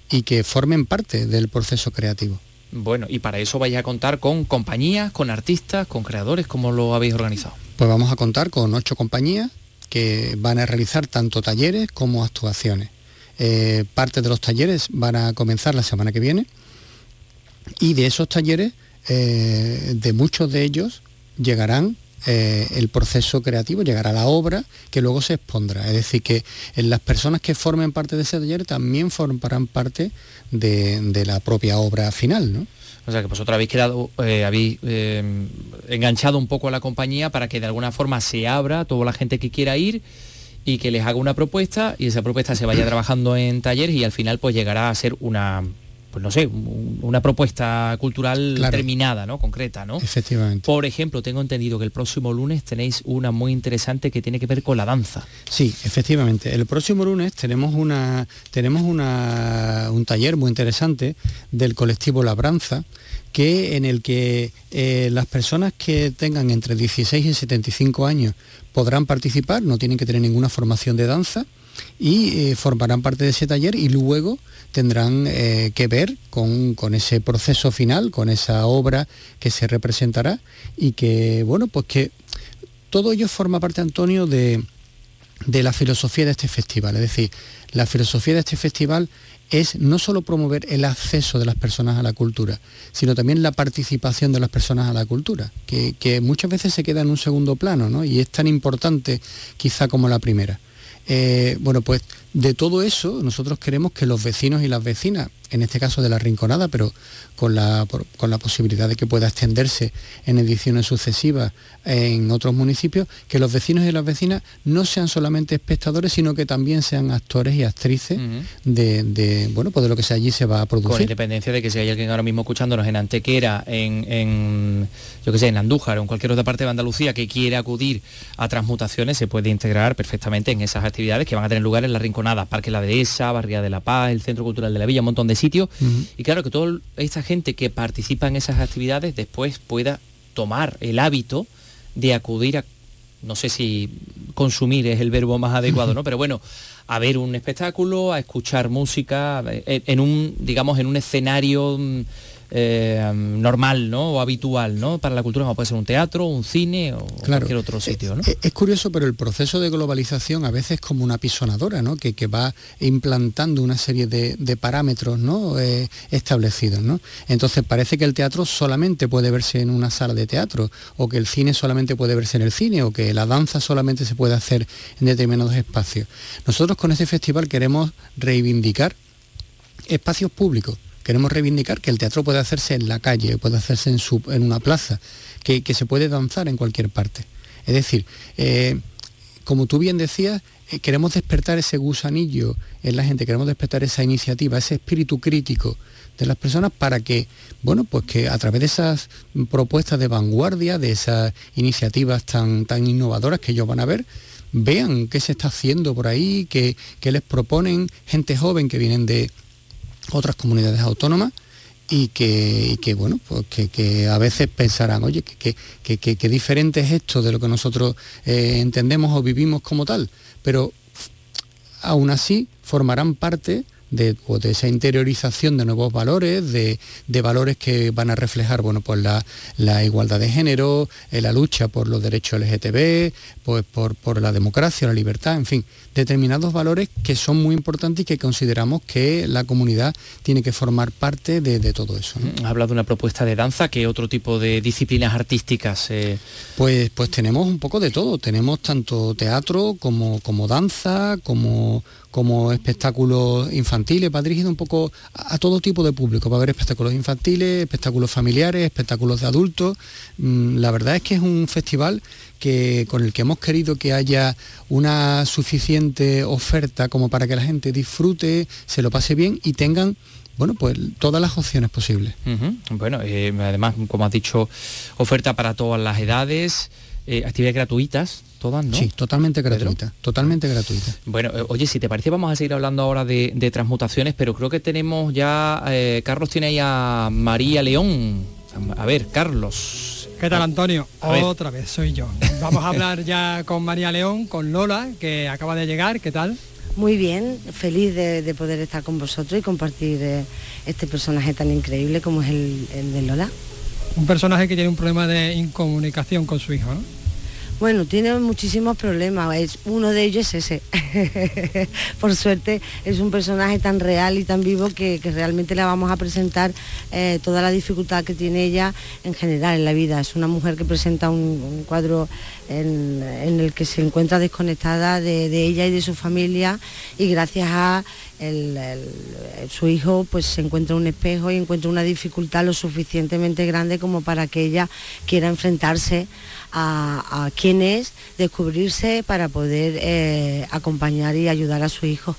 y que formen parte del proceso creativo. Bueno, y para eso vais a contar con compañías, con artistas, con creadores, ¿cómo lo habéis organizado? Pues vamos a contar con ocho compañías que van a realizar tanto talleres como actuaciones. Eh, parte de los talleres van a comenzar la semana que viene y de esos talleres, eh, de muchos de ellos, llegarán eh, el proceso creativo, llegará la obra que luego se expondrá. Es decir, que las personas que formen parte de ese taller también formarán parte de, de la propia obra final. ¿no? O sea que vosotros habéis quedado, eh, habéis eh, enganchado un poco a la compañía para que de alguna forma se abra toda la gente que quiera ir y que les haga una propuesta y esa propuesta se vaya trabajando en talleres y al final pues llegará a ser una pues no sé, una propuesta cultural terminada, ¿no? Concreta, ¿no? Efectivamente. Por ejemplo, tengo entendido que el próximo lunes tenéis una muy interesante que tiene que ver con la danza. Sí, efectivamente. El próximo lunes tenemos una tenemos una, un taller muy interesante del colectivo Labranza que en el que eh, las personas que tengan entre 16 y 75 años podrán participar, no tienen que tener ninguna formación de danza y eh, formarán parte de ese taller y luego tendrán eh, que ver con, ese proceso final, con esa obra que se representará y que, bueno, pues que todo ello forma parte, Antonio, de, de la filosofía de este festival. Es decir, la filosofía de este festival es no solo promover el acceso de las personas a la cultura, sino también la participación de las personas a la cultura, que, que muchas veces se queda en un segundo plano, ¿no? Y es tan importante quizá como la primera. Eh, bueno, pues de todo eso nosotros queremos que los vecinos y las vecinas en este caso de la Rinconada, pero con la, con la posibilidad de que pueda extenderse en ediciones sucesivas en otros municipios, que los vecinos y las vecinas no sean solamente espectadores, sino que también sean actores y actrices de, bueno, pues de lo que sea allí se va a producir. Con independencia de que si hay alguien ahora mismo escuchándonos en Antequera, en, yo que sé, en Andújar o en cualquier otra parte de Andalucía que quiere acudir a transmutaciones, se puede integrar perfectamente en esas actividades que van a tener lugar en la Rinconada, Parque La Dehesa, Barriada de la Paz, el Centro Cultural de la Villa, un montón de sitio y claro que toda esta gente que participa en esas actividades después pueda tomar el hábito de acudir a, no sé si consumir es el verbo más adecuado, ¿no? Pero bueno, a ver un espectáculo, a escuchar música, en un, digamos, en un escenario mm, eh, normal ¿no? o habitual ¿no? para la cultura, como puede ser un teatro, un cine o cualquier otro sitio. ¿no? Es, curioso, pero el proceso de globalización a veces es como una pisonadora ¿no? que, que va implantando una serie de, parámetros ¿no? Eh, establecidos. ¿no? Entonces parece que el teatro solamente puede verse en una sala de teatro, o que el cine solamente puede verse en el cine, o que la danza solamente se puede hacer en determinados espacios. Nosotros con este festival queremos reivindicar espacios públicos Queremos reivindicar que el teatro puede hacerse en la calle, puede hacerse en, en una plaza, que, se puede danzar en cualquier parte. Es decir, eh, como tú bien decías, eh, queremos despertar ese gusanillo en la gente, queremos despertar esa iniciativa, ese espíritu crítico de las personas para que, bueno, pues que a través de esas propuestas de vanguardia, de esas iniciativas tan, tan innovadoras que ellos van a ver, vean qué se está haciendo por ahí, qué les proponen gente joven que vienen de, otras comunidades autónomas y que, bueno, pues que, a veces pensarán, oye, que, diferente es esto de lo que nosotros eh, entendemos o vivimos como tal, pero aún así formarán parte de, pues, de, esa interiorización de nuevos valores, de, valores que van a reflejar bueno, pues la, igualdad de género, eh, la lucha por los derechos LGTB, pues por, la democracia, la libertad, en fin, determinados valores que son muy importantes y que consideramos que la comunidad tiene que formar parte de, todo eso. ¿no? Ha hablado de una propuesta de danza, ¿qué otro tipo de disciplinas artísticas? Eh? Pues, pues tenemos un poco de todo, tenemos tanto teatro como, como danza, como como espectáculos infantiles, va dirigido un poco a, todo tipo de público, va a haber espectáculos infantiles, espectáculos familiares, espectáculos de adultos. Mm, la verdad es que es un festival que, con el que hemos querido que haya una suficiente oferta como para que la gente disfrute, se lo pase bien y tengan bueno, pues todas las opciones posibles. Bueno, eh, además, como has dicho, oferta para todas las edades, eh, actividades gratuitas, todas, ¿no? Sí, totalmente gratuita, totalmente gratuita. Bueno, eh, oye, si te parece, vamos a seguir hablando ahora de, transmutaciones, pero creo que tenemos ya, Carlos tiene ahí a María León. A ver, Carlos. ¿Qué tal, Antonio? Otra vez, soy yo. Vamos a hablar ya con María León, con Lola, que acaba de llegar. ¿Qué tal? Muy bien, feliz de, poder estar con vosotros y compartir eh, este personaje tan increíble como es el, el de Lola. Un personaje que tiene un problema de incomunicación con su hijo, ¿no? Bueno, tiene muchísimos problemas, es, uno de ellos es ese. Por suerte es un personaje tan real y tan vivo que, realmente le vamos a presentar eh, toda la dificultad que tiene ella en general en la vida. Es una mujer que presenta un, cuadro en, el que se encuentra desconectada de, ella y de su familia y gracias a su hijo pues se encuentra un espejo y encuentra una dificultad lo suficientemente grande como para que ella quiera enfrentarse a, quién es, descubrirse para poder eh, acompañar y ayudar a su hijo.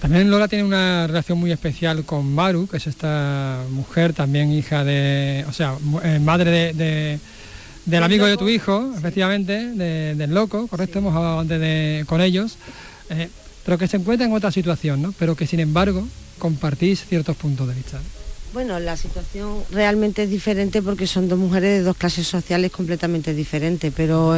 También Lola tiene una relación muy especial con Maru, que es esta mujer, también hija de, o sea, eh, madre de, del amigo de tu hijo, efectivamente, del loco, correcto, hemos hablado antes de, con ellos, eh, pero que se encuentra en otra situación, ¿no? Pero que sin embargo compartís ciertos puntos de vista. Bueno, la situación realmente es diferente porque son dos mujeres de dos clases sociales completamente diferentes, pero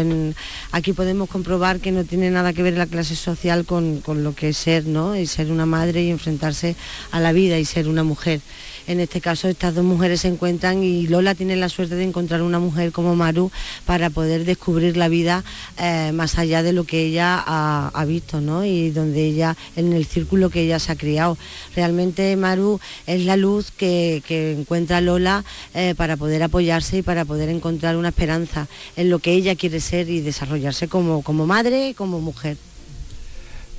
aquí podemos comprobar que no tiene nada que ver la clase social con, con lo que es ser, ¿no? Y ser una madre y enfrentarse a la vida y ser una mujer. En este caso estas dos mujeres se encuentran y Lola tiene la suerte de encontrar una mujer como Maru para poder descubrir la vida eh, más allá de lo que ella ha, visto, ¿no? Y donde ella, en el círculo que ella se ha criado. Realmente Maru es la luz que, encuentra Lola eh, para poder apoyarse y para poder encontrar una esperanza en lo que ella quiere ser y desarrollarse como, como madre como mujer.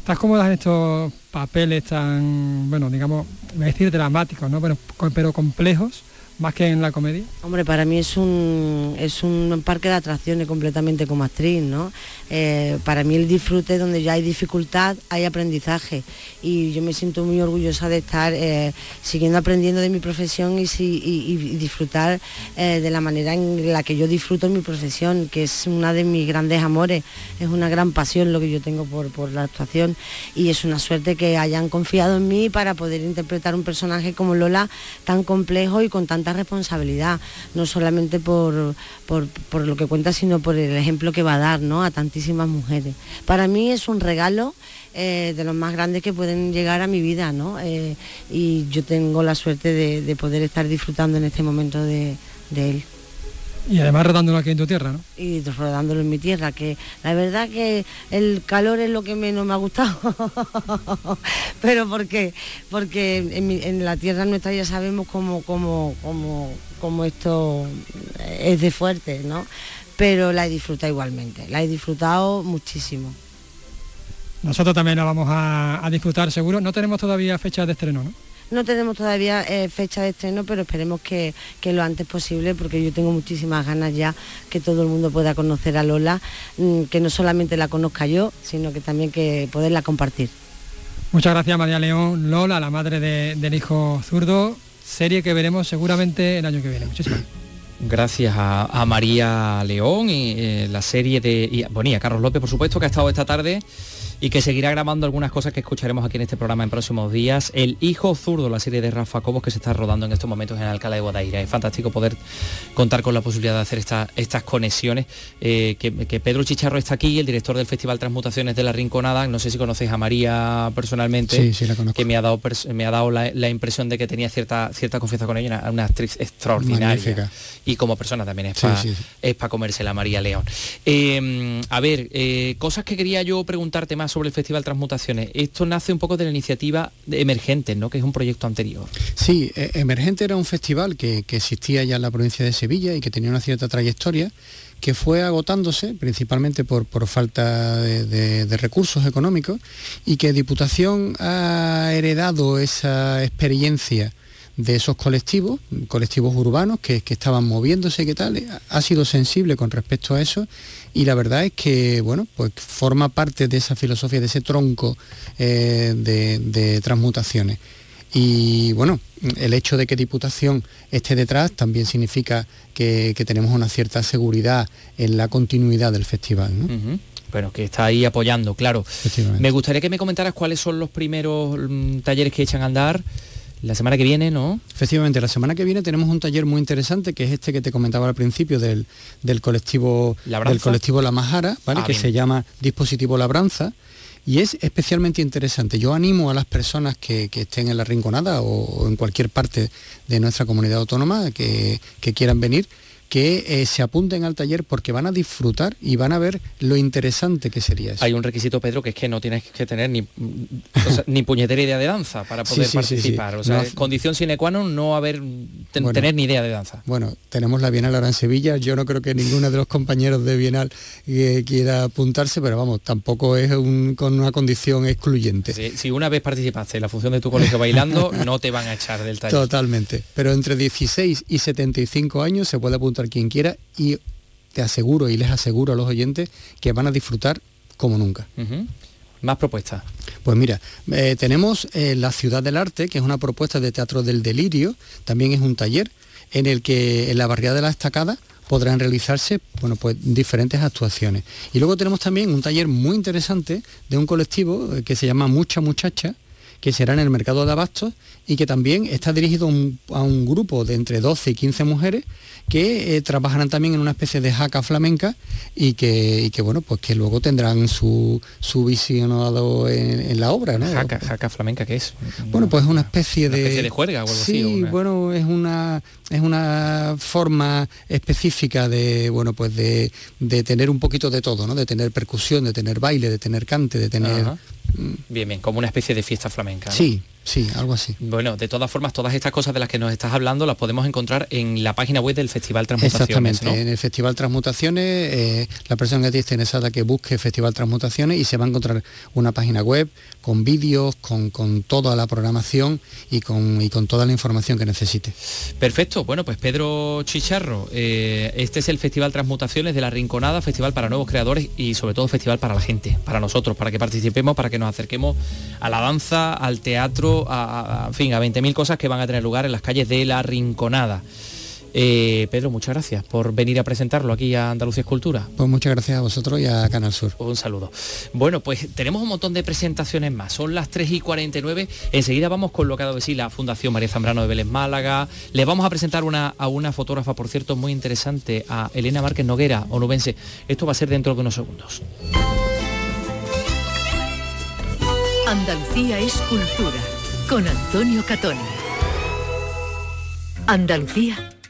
¿Estás cómoda en estos papeles tan, bueno, digamos, voy a decir dramáticos, ¿no? Pero, pero complejos más que en la comedia? Hombre, para mí es un, es un parque de atracciones completamente como actriz, ¿no? Eh, para mí el disfrute donde ya hay dificultad, hay aprendizaje y yo me siento muy orgullosa de estar eh, siguiendo aprendiendo de mi profesión y, disfrutar eh, de la manera en la que yo disfruto mi profesión, que es una de mis grandes amores, es una gran pasión lo que yo tengo por, por la actuación y es una suerte que hayan confiado en mí para poder interpretar un personaje como Lola tan complejo y con tanta responsabilidad, no solamente por, por, lo que cuenta, sino por el ejemplo que va a dar ¿no? a tantísimas mujeres. Para mí es un regalo eh, de los más grandes que pueden llegar a mi vida, ¿no? Eh, y yo tengo la suerte de, poder estar disfrutando en este momento de él. Y además rodándolo aquí en tu tierra, ¿no? Y rodándolo en mi tierra, que la verdad que el calor es lo que menos me ha gustado. Pero ¿por qué? Porque en, la tierra nuestra ya sabemos cómo, cómo, cómo, cómo esto es de fuerte, ¿no? Pero la he disfrutado igualmente, la he disfrutado muchísimo. Nosotros también la vamos a, a disfrutar seguro. No tenemos todavía fecha de estreno, ¿no? No tenemos todavía eh, fecha de estreno, pero esperemos que, lo antes posible, porque yo tengo muchísimas ganas ya que todo el mundo pueda conocer a Lola, mm, que no solamente la conozca yo, sino que también que poderla compartir. Muchas gracias María León, Lola, la madre del hijo zurdo, serie que veremos seguramente el año que viene. Muchísimas gracias a, María León y eh, la serie de y, bueno, y a Carlos López por supuesto que ha estado esta tarde y que seguirá grabando algunas cosas que escucharemos aquí en este programa en próximos días. El hijo zurdo, la serie de Rafa Cobos que se está rodando en estos momentos en Alcalá de Guadaira. Es fantástico poder contar con la posibilidad de hacer estas conexiones. Eh, que, Pedro Chicharro está aquí, el director del Festival Transmutaciones de la Rinconada. No sé si conocéis a María personalmente, que me ha dado, me ha dado la, impresión de que tenía cierta, cierta confianza con ella, una, actriz extraordinaria. Y como persona también es para comerse la María León. Eh, a ver, eh, cosas que quería yo preguntarte más sobre el Festival Transmutaciones. Esto nace un poco de la iniciativa de Emergente, ¿no? que es un proyecto anterior. Sí, e, Emergente era un festival que, existía ya en la provincia de Sevilla y que tenía una cierta trayectoria que fue agotándose principalmente por, falta de, recursos económicos y que Diputación ha heredado esa experiencia de esos colectivos, colectivos urbanos que, que estaban moviéndose, que tal, ha sido sensible con respecto a eso y la verdad es que bueno pues forma parte de esa filosofía de ese tronco eh, de, transmutaciones. Y bueno el hecho de que Diputación esté detrás también significa que, tenemos una cierta seguridad en la continuidad del festival Bueno, que está ahí apoyando, claro. Me gustaría que me comentaras cuáles son los primeros mm, talleres que echan a andar la semana que viene, ¿no? Efectivamente, la semana que viene tenemos un taller muy interesante que es este que te comentaba al principio del, colectivo del colectivo La Majara, ¿vale? Ah, que se llama Dispositivo Labranza. Y es especialmente interesante. Yo animo a las personas que, estén en la Rinconada o, en cualquier parte de nuestra comunidad autónoma que, que quieran venir, que eh, se apunten al taller porque van a disfrutar y van a ver lo interesante que sería eso. Hay un requisito, Pedro, que es que no tienes que tener ni, ni puñetera idea de danza para poder participar. o sea, condición sine qua non no haber tener ni idea de danza. Bueno, tenemos la Bienal ahora en Sevilla. Yo no creo que ninguno de los compañeros de Bienal eh, quiera apuntarse, pero vamos, tampoco es con una condición excluyente. si una vez participaste en la función de tu colegio bailando, no te van a echar del taller. Totalmente. Pero entre 16 y 75 años se puede apuntar quien quiera y te aseguro y les aseguro a los oyentes que van a disfrutar como nunca. Más propuestas. Pues mira, eh, tenemos eh, La Ciudad del Arte, que es una propuesta de teatro del delirio, también es un taller en el que en la barriada de la Estacada podrán realizarse bueno, pues, diferentes actuaciones. Y luego tenemos también un taller muy interesante de un colectivo eh, que se llama Mucha Muchacha, que será en el mercado de abastos y que también está dirigido a un grupo de entre 12 y 15 mujeres que eh, trabajarán también en una especie de jaca flamenca y que, que bueno, pues que luego tendrán su, su visionado en, la obra, ¿no? Jaca, jaca flamenca, ¿qué es? Bueno, pues es una especie de... especie de juerga o algo sí, bueno, es una, es una forma específica de, bueno, pues de, tener un poquito de todo, ¿no? De tener percusión, de tener baile, de tener cante, de tener... Bien, bien, como una especie de fiesta flamenca. Sí, Sí, algo así. Bueno, de todas formas, todas estas cosas de las que nos estás hablando las podemos encontrar en la página web del Festival Transmutaciones. Exactamente, en el Festival Transmutaciones, eh, la persona que esté interesada que busque Festival Transmutaciones y se va a encontrar una página web con vídeos, con, con toda la programación y con, y con toda la información que necesite. Perfecto, bueno, pues Pedro Chicharro, eh, este es el Festival Transmutaciones de la Rinconada, festival para nuevos creadores y sobre todo festival para la gente, para nosotros, para que participemos, para que nos acerquemos a la danza, al teatro, a, a- en fin, a 20.000 cosas que van a tener lugar en las calles de la Rinconada. Eh, Pedro, muchas gracias por venir a presentarlo aquí a Andalucía Escultura. Pues muchas gracias a vosotros y a Canal Sur. Un saludo. Bueno, pues tenemos un montón de presentaciones más. Son las 3 y 49. Enseguida vamos con lo que ha dado de sí la Fundación María Zambrano de Vélez Málaga. Le vamos a presentar una, a una fotógrafa, por cierto, muy interesante, a Elena Márquez Noguera, onubense. Esto va a ser dentro de unos segundos. Andalucía es cultura con Antonio Catoni. Andalucía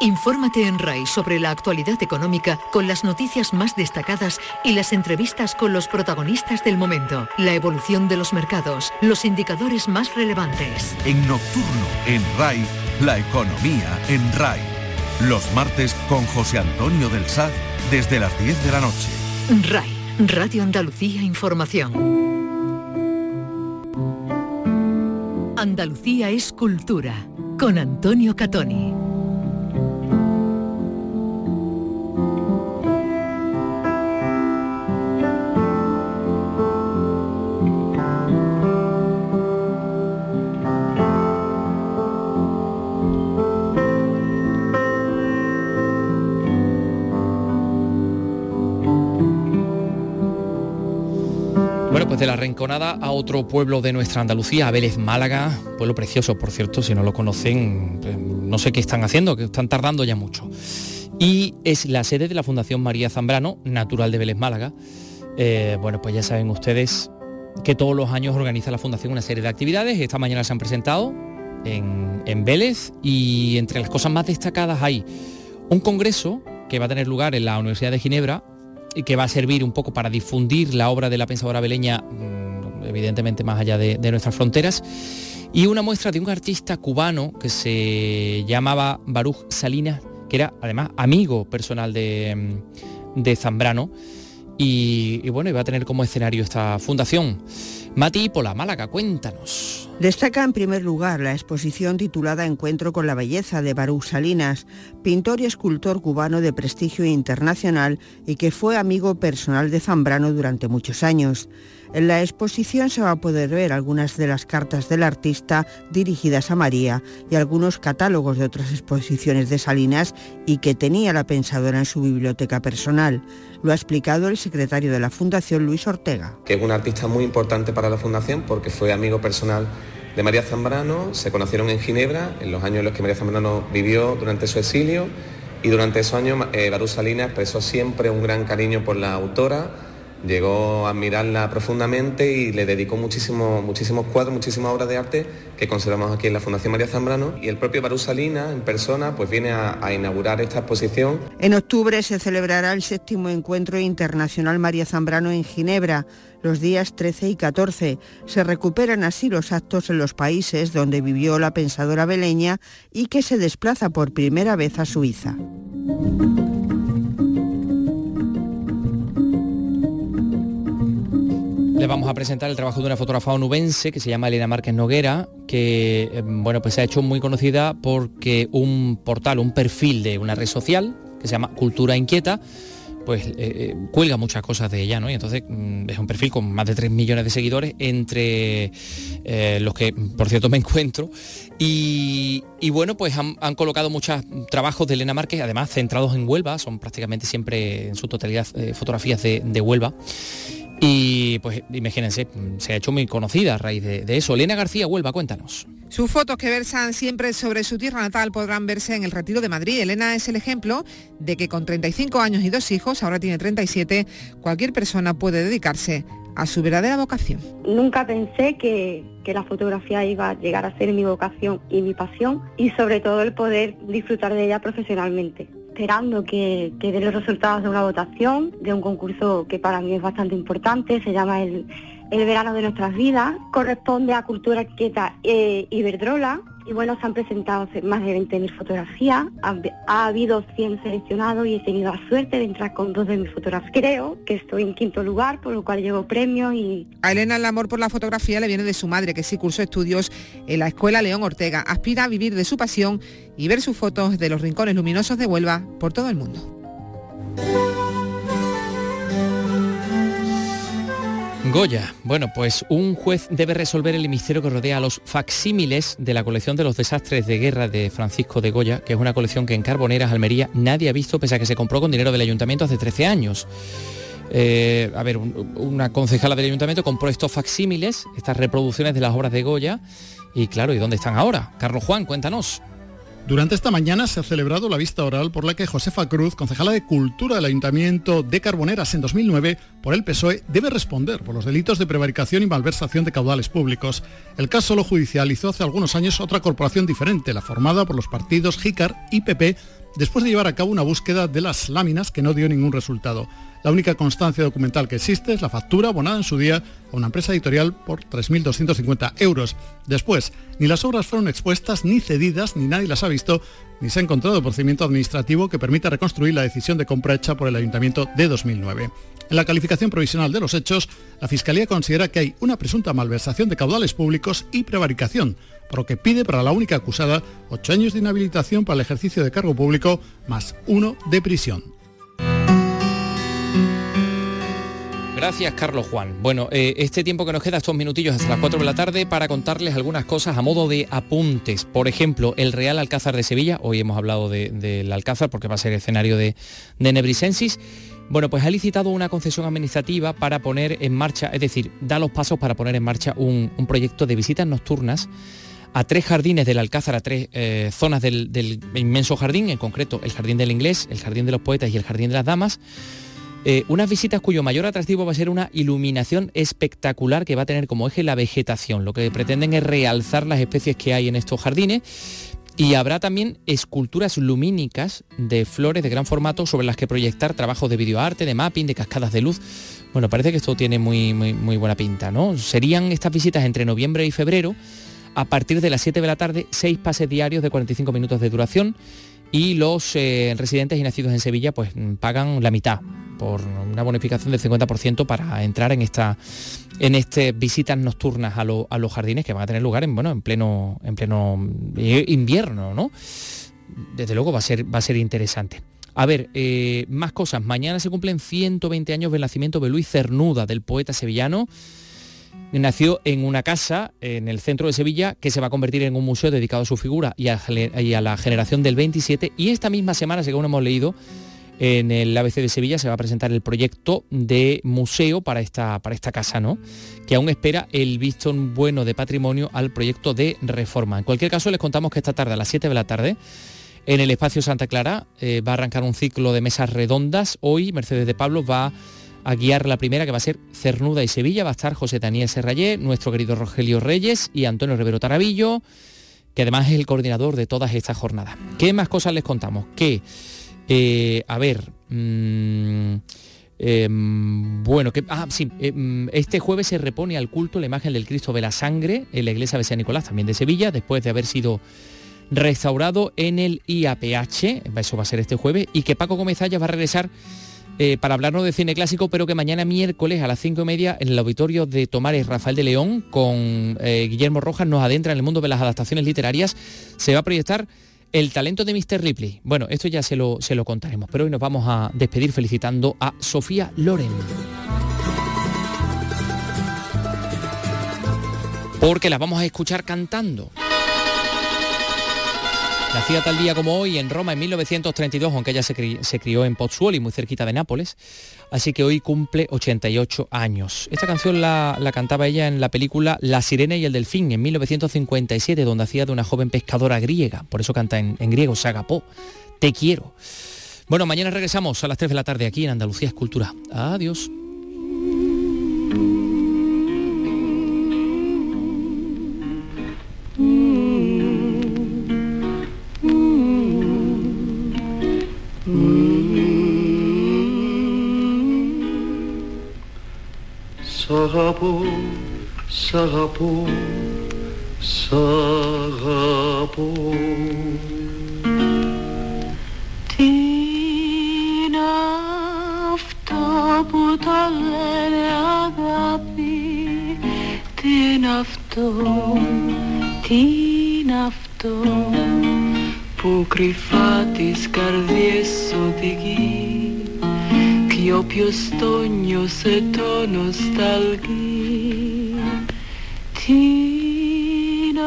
Infórmate en RAI sobre la actualidad económica con las noticias más destacadas y las entrevistas con los protagonistas del momento, la evolución de los mercados, los indicadores más relevantes. En Nocturno, en RAI, la economía en RAI. Los martes con José Antonio del Saz desde las 10 de la noche. RAI, Radio Andalucía Información. Andalucía es cultura, con Antonio Catoni. Bueno, pues de la Rinconada a otro pueblo de nuestra Andalucía, a Vélez Málaga, pueblo precioso, por cierto, si no lo conocen, pues, no sé qué están haciendo, que están tardando ya mucho. Y es la sede de la Fundación María Zambrano, natural de Vélez Málaga. Eh, bueno, pues ya saben ustedes que todos los años organiza la Fundación una serie de actividades. Esta mañana se han presentado en, en Vélez y entre las cosas más destacadas hay un congreso que va a tener lugar en la Universidad de Ginebra que va a servir un poco para difundir la obra de la pensadora beleña, mm, evidentemente más allá de, nuestras fronteras, y una muestra de un artista cubano que se llamaba Baruch Salinas, que era además amigo personal de, mm, de Zambrano, y, bueno, va a tener como escenario esta fundación. Mati Pola, Málaga, cuéntanos. Destaca en primer lugar la exposición titulada Encuentro con la belleza de Baruch Salinas, pintor y escultor cubano de prestigio internacional y que fue amigo personal de Zambrano durante muchos años. En la exposición se va a poder ver algunas de las cartas del artista dirigidas a María y algunos catálogos de otras exposiciones de Salinas y que tenía la pensadora en su biblioteca personal. Lo ha explicado el secretario de la Fundación, Luis Ortega. que es un artista muy importante para la Fundación porque fue amigo personal de María Zambrano, se conocieron en Ginebra en los años en los que María Zambrano vivió durante su exilio y durante esos años eh, Barú Salinas expresó siempre un gran cariño por la autora, llegó a admirarla profundamente y le dedicó muchísimo- muchísimos cuadros, muchísimas obras de arte que conservamos aquí en la Fundación María Zambrano y el propio Barú Salinas en persona pues viene a- a inaugurar esta exposición En octubre se celebrará el séptimo encuentro internacional María Zambrano en Ginebra, los días 13 y 14. Se recuperan así los actos en los países donde vivió la pensadora beleña y que se desplaza por primera vez a Suiza. Le vamos a presentar el trabajo de una fotógrafa onubense que se llama Elena Márquez Noguera, que eh, bueno, pues se ha hecho muy conocida porque un portal, un perfil de una red social que se llama Cultura Inquieta, pues eh, eh, cuelga muchas cosas de ella, ¿no? Y entonces mm, es un perfil con más de 3 millones de seguidores, entre los que, por cierto, me encuentro. Y, bueno, pues han, colocado muchos trabajos de Elena Márquez, además centrados en Huelva, son prácticamente siempre en su totalidad fotografías de Huelva. Y pues imagínense, se ha hecho muy conocida a raíz de, de eso. Elena García, Huelva, cuéntanos. Sus fotos que versan siempre sobre su tierra natal podrán verse en el Retiro de Madrid. Elena es el ejemplo de que con 35 años y dos hijos, ahora tiene 37, cualquier persona puede dedicarse a su verdadera vocación. Nunca pensé que, que la fotografía iba a llegar a ser mi vocación y mi pasión y sobre todo el poder disfrutar de ella profesionalmente esperando que, que dé los resultados de una votación, de un concurso que para mí es bastante importante, se llama el, el verano de nuestras vidas, corresponde a Cultura Quieta e Iberdrola. Y bueno, se han presentado más de 20.000 fotografías, ha, ha, habido 100 seleccionados y he tenido la suerte de entrar con dos de mis fotografías. Creo que estoy en quinto lugar, por lo cual llevo premios y... A Elena el amor por la fotografía le viene de su madre, que sí cursó estudios en la Escuela León Ortega. Aspira a vivir de su pasión y ver sus fotos de los rincones luminosos de Huelva por todo el mundo. Goya. Bueno, pues un juez debe resolver el misterio que rodea a los facsímiles de la colección de los desastres de guerra de Francisco de Goya, que es una colección que en Carboneras, Almería, nadie ha visto, pese a que se compró con dinero del ayuntamiento hace 13 años. Eh, a ver, un, una concejala del ayuntamiento compró estos facsímiles, estas reproducciones de las obras de Goya, y claro, ¿y dónde están ahora? Carlos Juan, cuéntanos. Durante esta mañana se ha celebrado la vista oral por la que Josefa Cruz, concejala de Cultura del Ayuntamiento de Carboneras en 2009, por el PSOE, debe responder por los delitos de prevaricación y malversación de caudales públicos. El caso lo judicializó hace algunos años otra corporación diferente, la formada por los partidos JICAR y PP, después de llevar a cabo una búsqueda de las láminas que no dio ningún resultado. La única constancia documental que existe es la factura abonada en su día a una empresa editorial por 3.250 euros. Después, ni las obras fueron expuestas, ni cedidas, ni nadie las ha visto, ni se ha encontrado procedimiento administrativo que permita reconstruir la decisión de compra hecha por el Ayuntamiento de 2009. En la calificación provisional de los hechos, la Fiscalía considera que hay una presunta malversación de caudales públicos y prevaricación, por lo que pide para la única acusada ocho años de inhabilitación para el ejercicio de cargo público más uno de prisión. Gracias, Carlos Juan. Bueno, eh, este tiempo que nos queda, estos minutillos hasta las 4 de la tarde, para contarles algunas cosas a modo de apuntes. Por ejemplo, el Real Alcázar de Sevilla, hoy hemos hablado del de, Alcázar porque va a ser escenario de, de Nebrisensis. Bueno, pues ha licitado una concesión administrativa para poner en marcha, es decir, da los pasos para poner en marcha un, proyecto de visitas nocturnas a tres jardines del Alcázar, a tres eh, zonas del inmenso jardín, en concreto el Jardín del Inglés, el Jardín de los Poetas y el Jardín de las Damas eh, unas visitas cuyo mayor atractivo va a ser una iluminación espectacular que va a tener como eje la vegetación. Lo que pretenden es realzar las especies que hay en estos jardines. Y habrá también esculturas lumínicas de flores de gran formato sobre las que proyectar trabajos de videoarte, de mapping, de cascadas de luz. Bueno, parece que esto tiene muy, muy, muy buena pinta, ¿no? Serían estas visitas entre noviembre y febrero, a partir de las 7 de la tarde, seis pases diarios de 45 minutos de duración y los eh, residentes y nacidos en Sevilla pues pagan la mitad por una bonificación del 50% para entrar en esta en este visitas nocturnas a, a, los jardines que van a tener lugar en bueno en pleno en pleno invierno no desde luego va a ser va a ser interesante a ver, eh, más cosas. Mañana se cumplen 120 años del nacimiento de Luis Cernuda, del poeta sevillano. Nació en una casa en el centro de Sevilla que se va a convertir en un museo dedicado a su figura y a, la generación del 27. Y esta misma semana, según hemos leído, en el ABC de Sevilla se va a presentar el proyecto de museo para esta, para esta casa, ¿no? Que aún espera el visto bueno de patrimonio al proyecto de reforma. En cualquier caso, les contamos que esta tarde, a las 7 de la tarde, en el espacio Santa Clara, eh, va a arrancar un ciclo de mesas redondas. Hoy Mercedes de Pablo va a guiar la primera, que va a ser Cernuda y Sevilla. Va a estar José Daniel Serrayé, nuestro querido Rogelio Reyes y Antonio Rivero Tarabillo, que además es el coordinador de todas estas jornadas. ¿Qué más cosas les contamos? Que eh, a ver, mmm, eh, bueno, que, ah, sí, eh, este jueves se repone al culto la imagen del Cristo de la Sangre en la iglesia de San Nicolás, también de Sevilla, después de haber sido restaurado en el IAPH, eso va a ser este jueves, y que Paco Gómez va a regresar eh, para hablarnos de cine clásico, pero que mañana miércoles a las cinco y media en el auditorio de Tomares Rafael de León con eh, Guillermo Rojas nos adentra en el mundo de las adaptaciones literarias. Se va a proyectar el talento de Mr. Ripley. Bueno, esto ya se lo, se lo contaremos, pero hoy nos vamos a despedir felicitando a Sofía Loren. Porque la vamos a escuchar cantando. Nacía tal día como hoy en Roma en 1932, aunque ella se, crió en Pozzuoli, muy cerquita de Nápoles, así que hoy cumple 88 años. Esta canción la, cantaba ella en la película La sirena y el delfín en 1957, donde hacía de una joven pescadora griega, por eso canta en, en griego, Sagapó, te quiero. Bueno, mañana regresamos a las 3 de la tarde aquí en Andalucía Escultura. Adiós. Αγαπώ, σ' αγαπώ, σ' αγαπώ. Τι είναι αυτό που τα λένε αγάπη, τι είναι αυτό, τι είναι αυτό που κρυφά τις καρδιές οδηγεί y opio σε το to τι είναι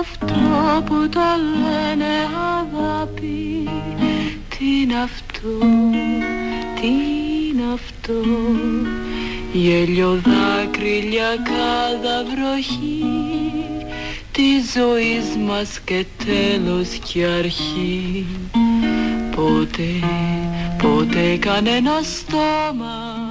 αυτό που το λένε αγάπη. Είναι αυτό, τι είναι αυτό. Γέλιο δάκρυλια κάδα βροχή Τη ζωή μας και τέλος και αρχή. Ποτέ ipoteca nella stoma.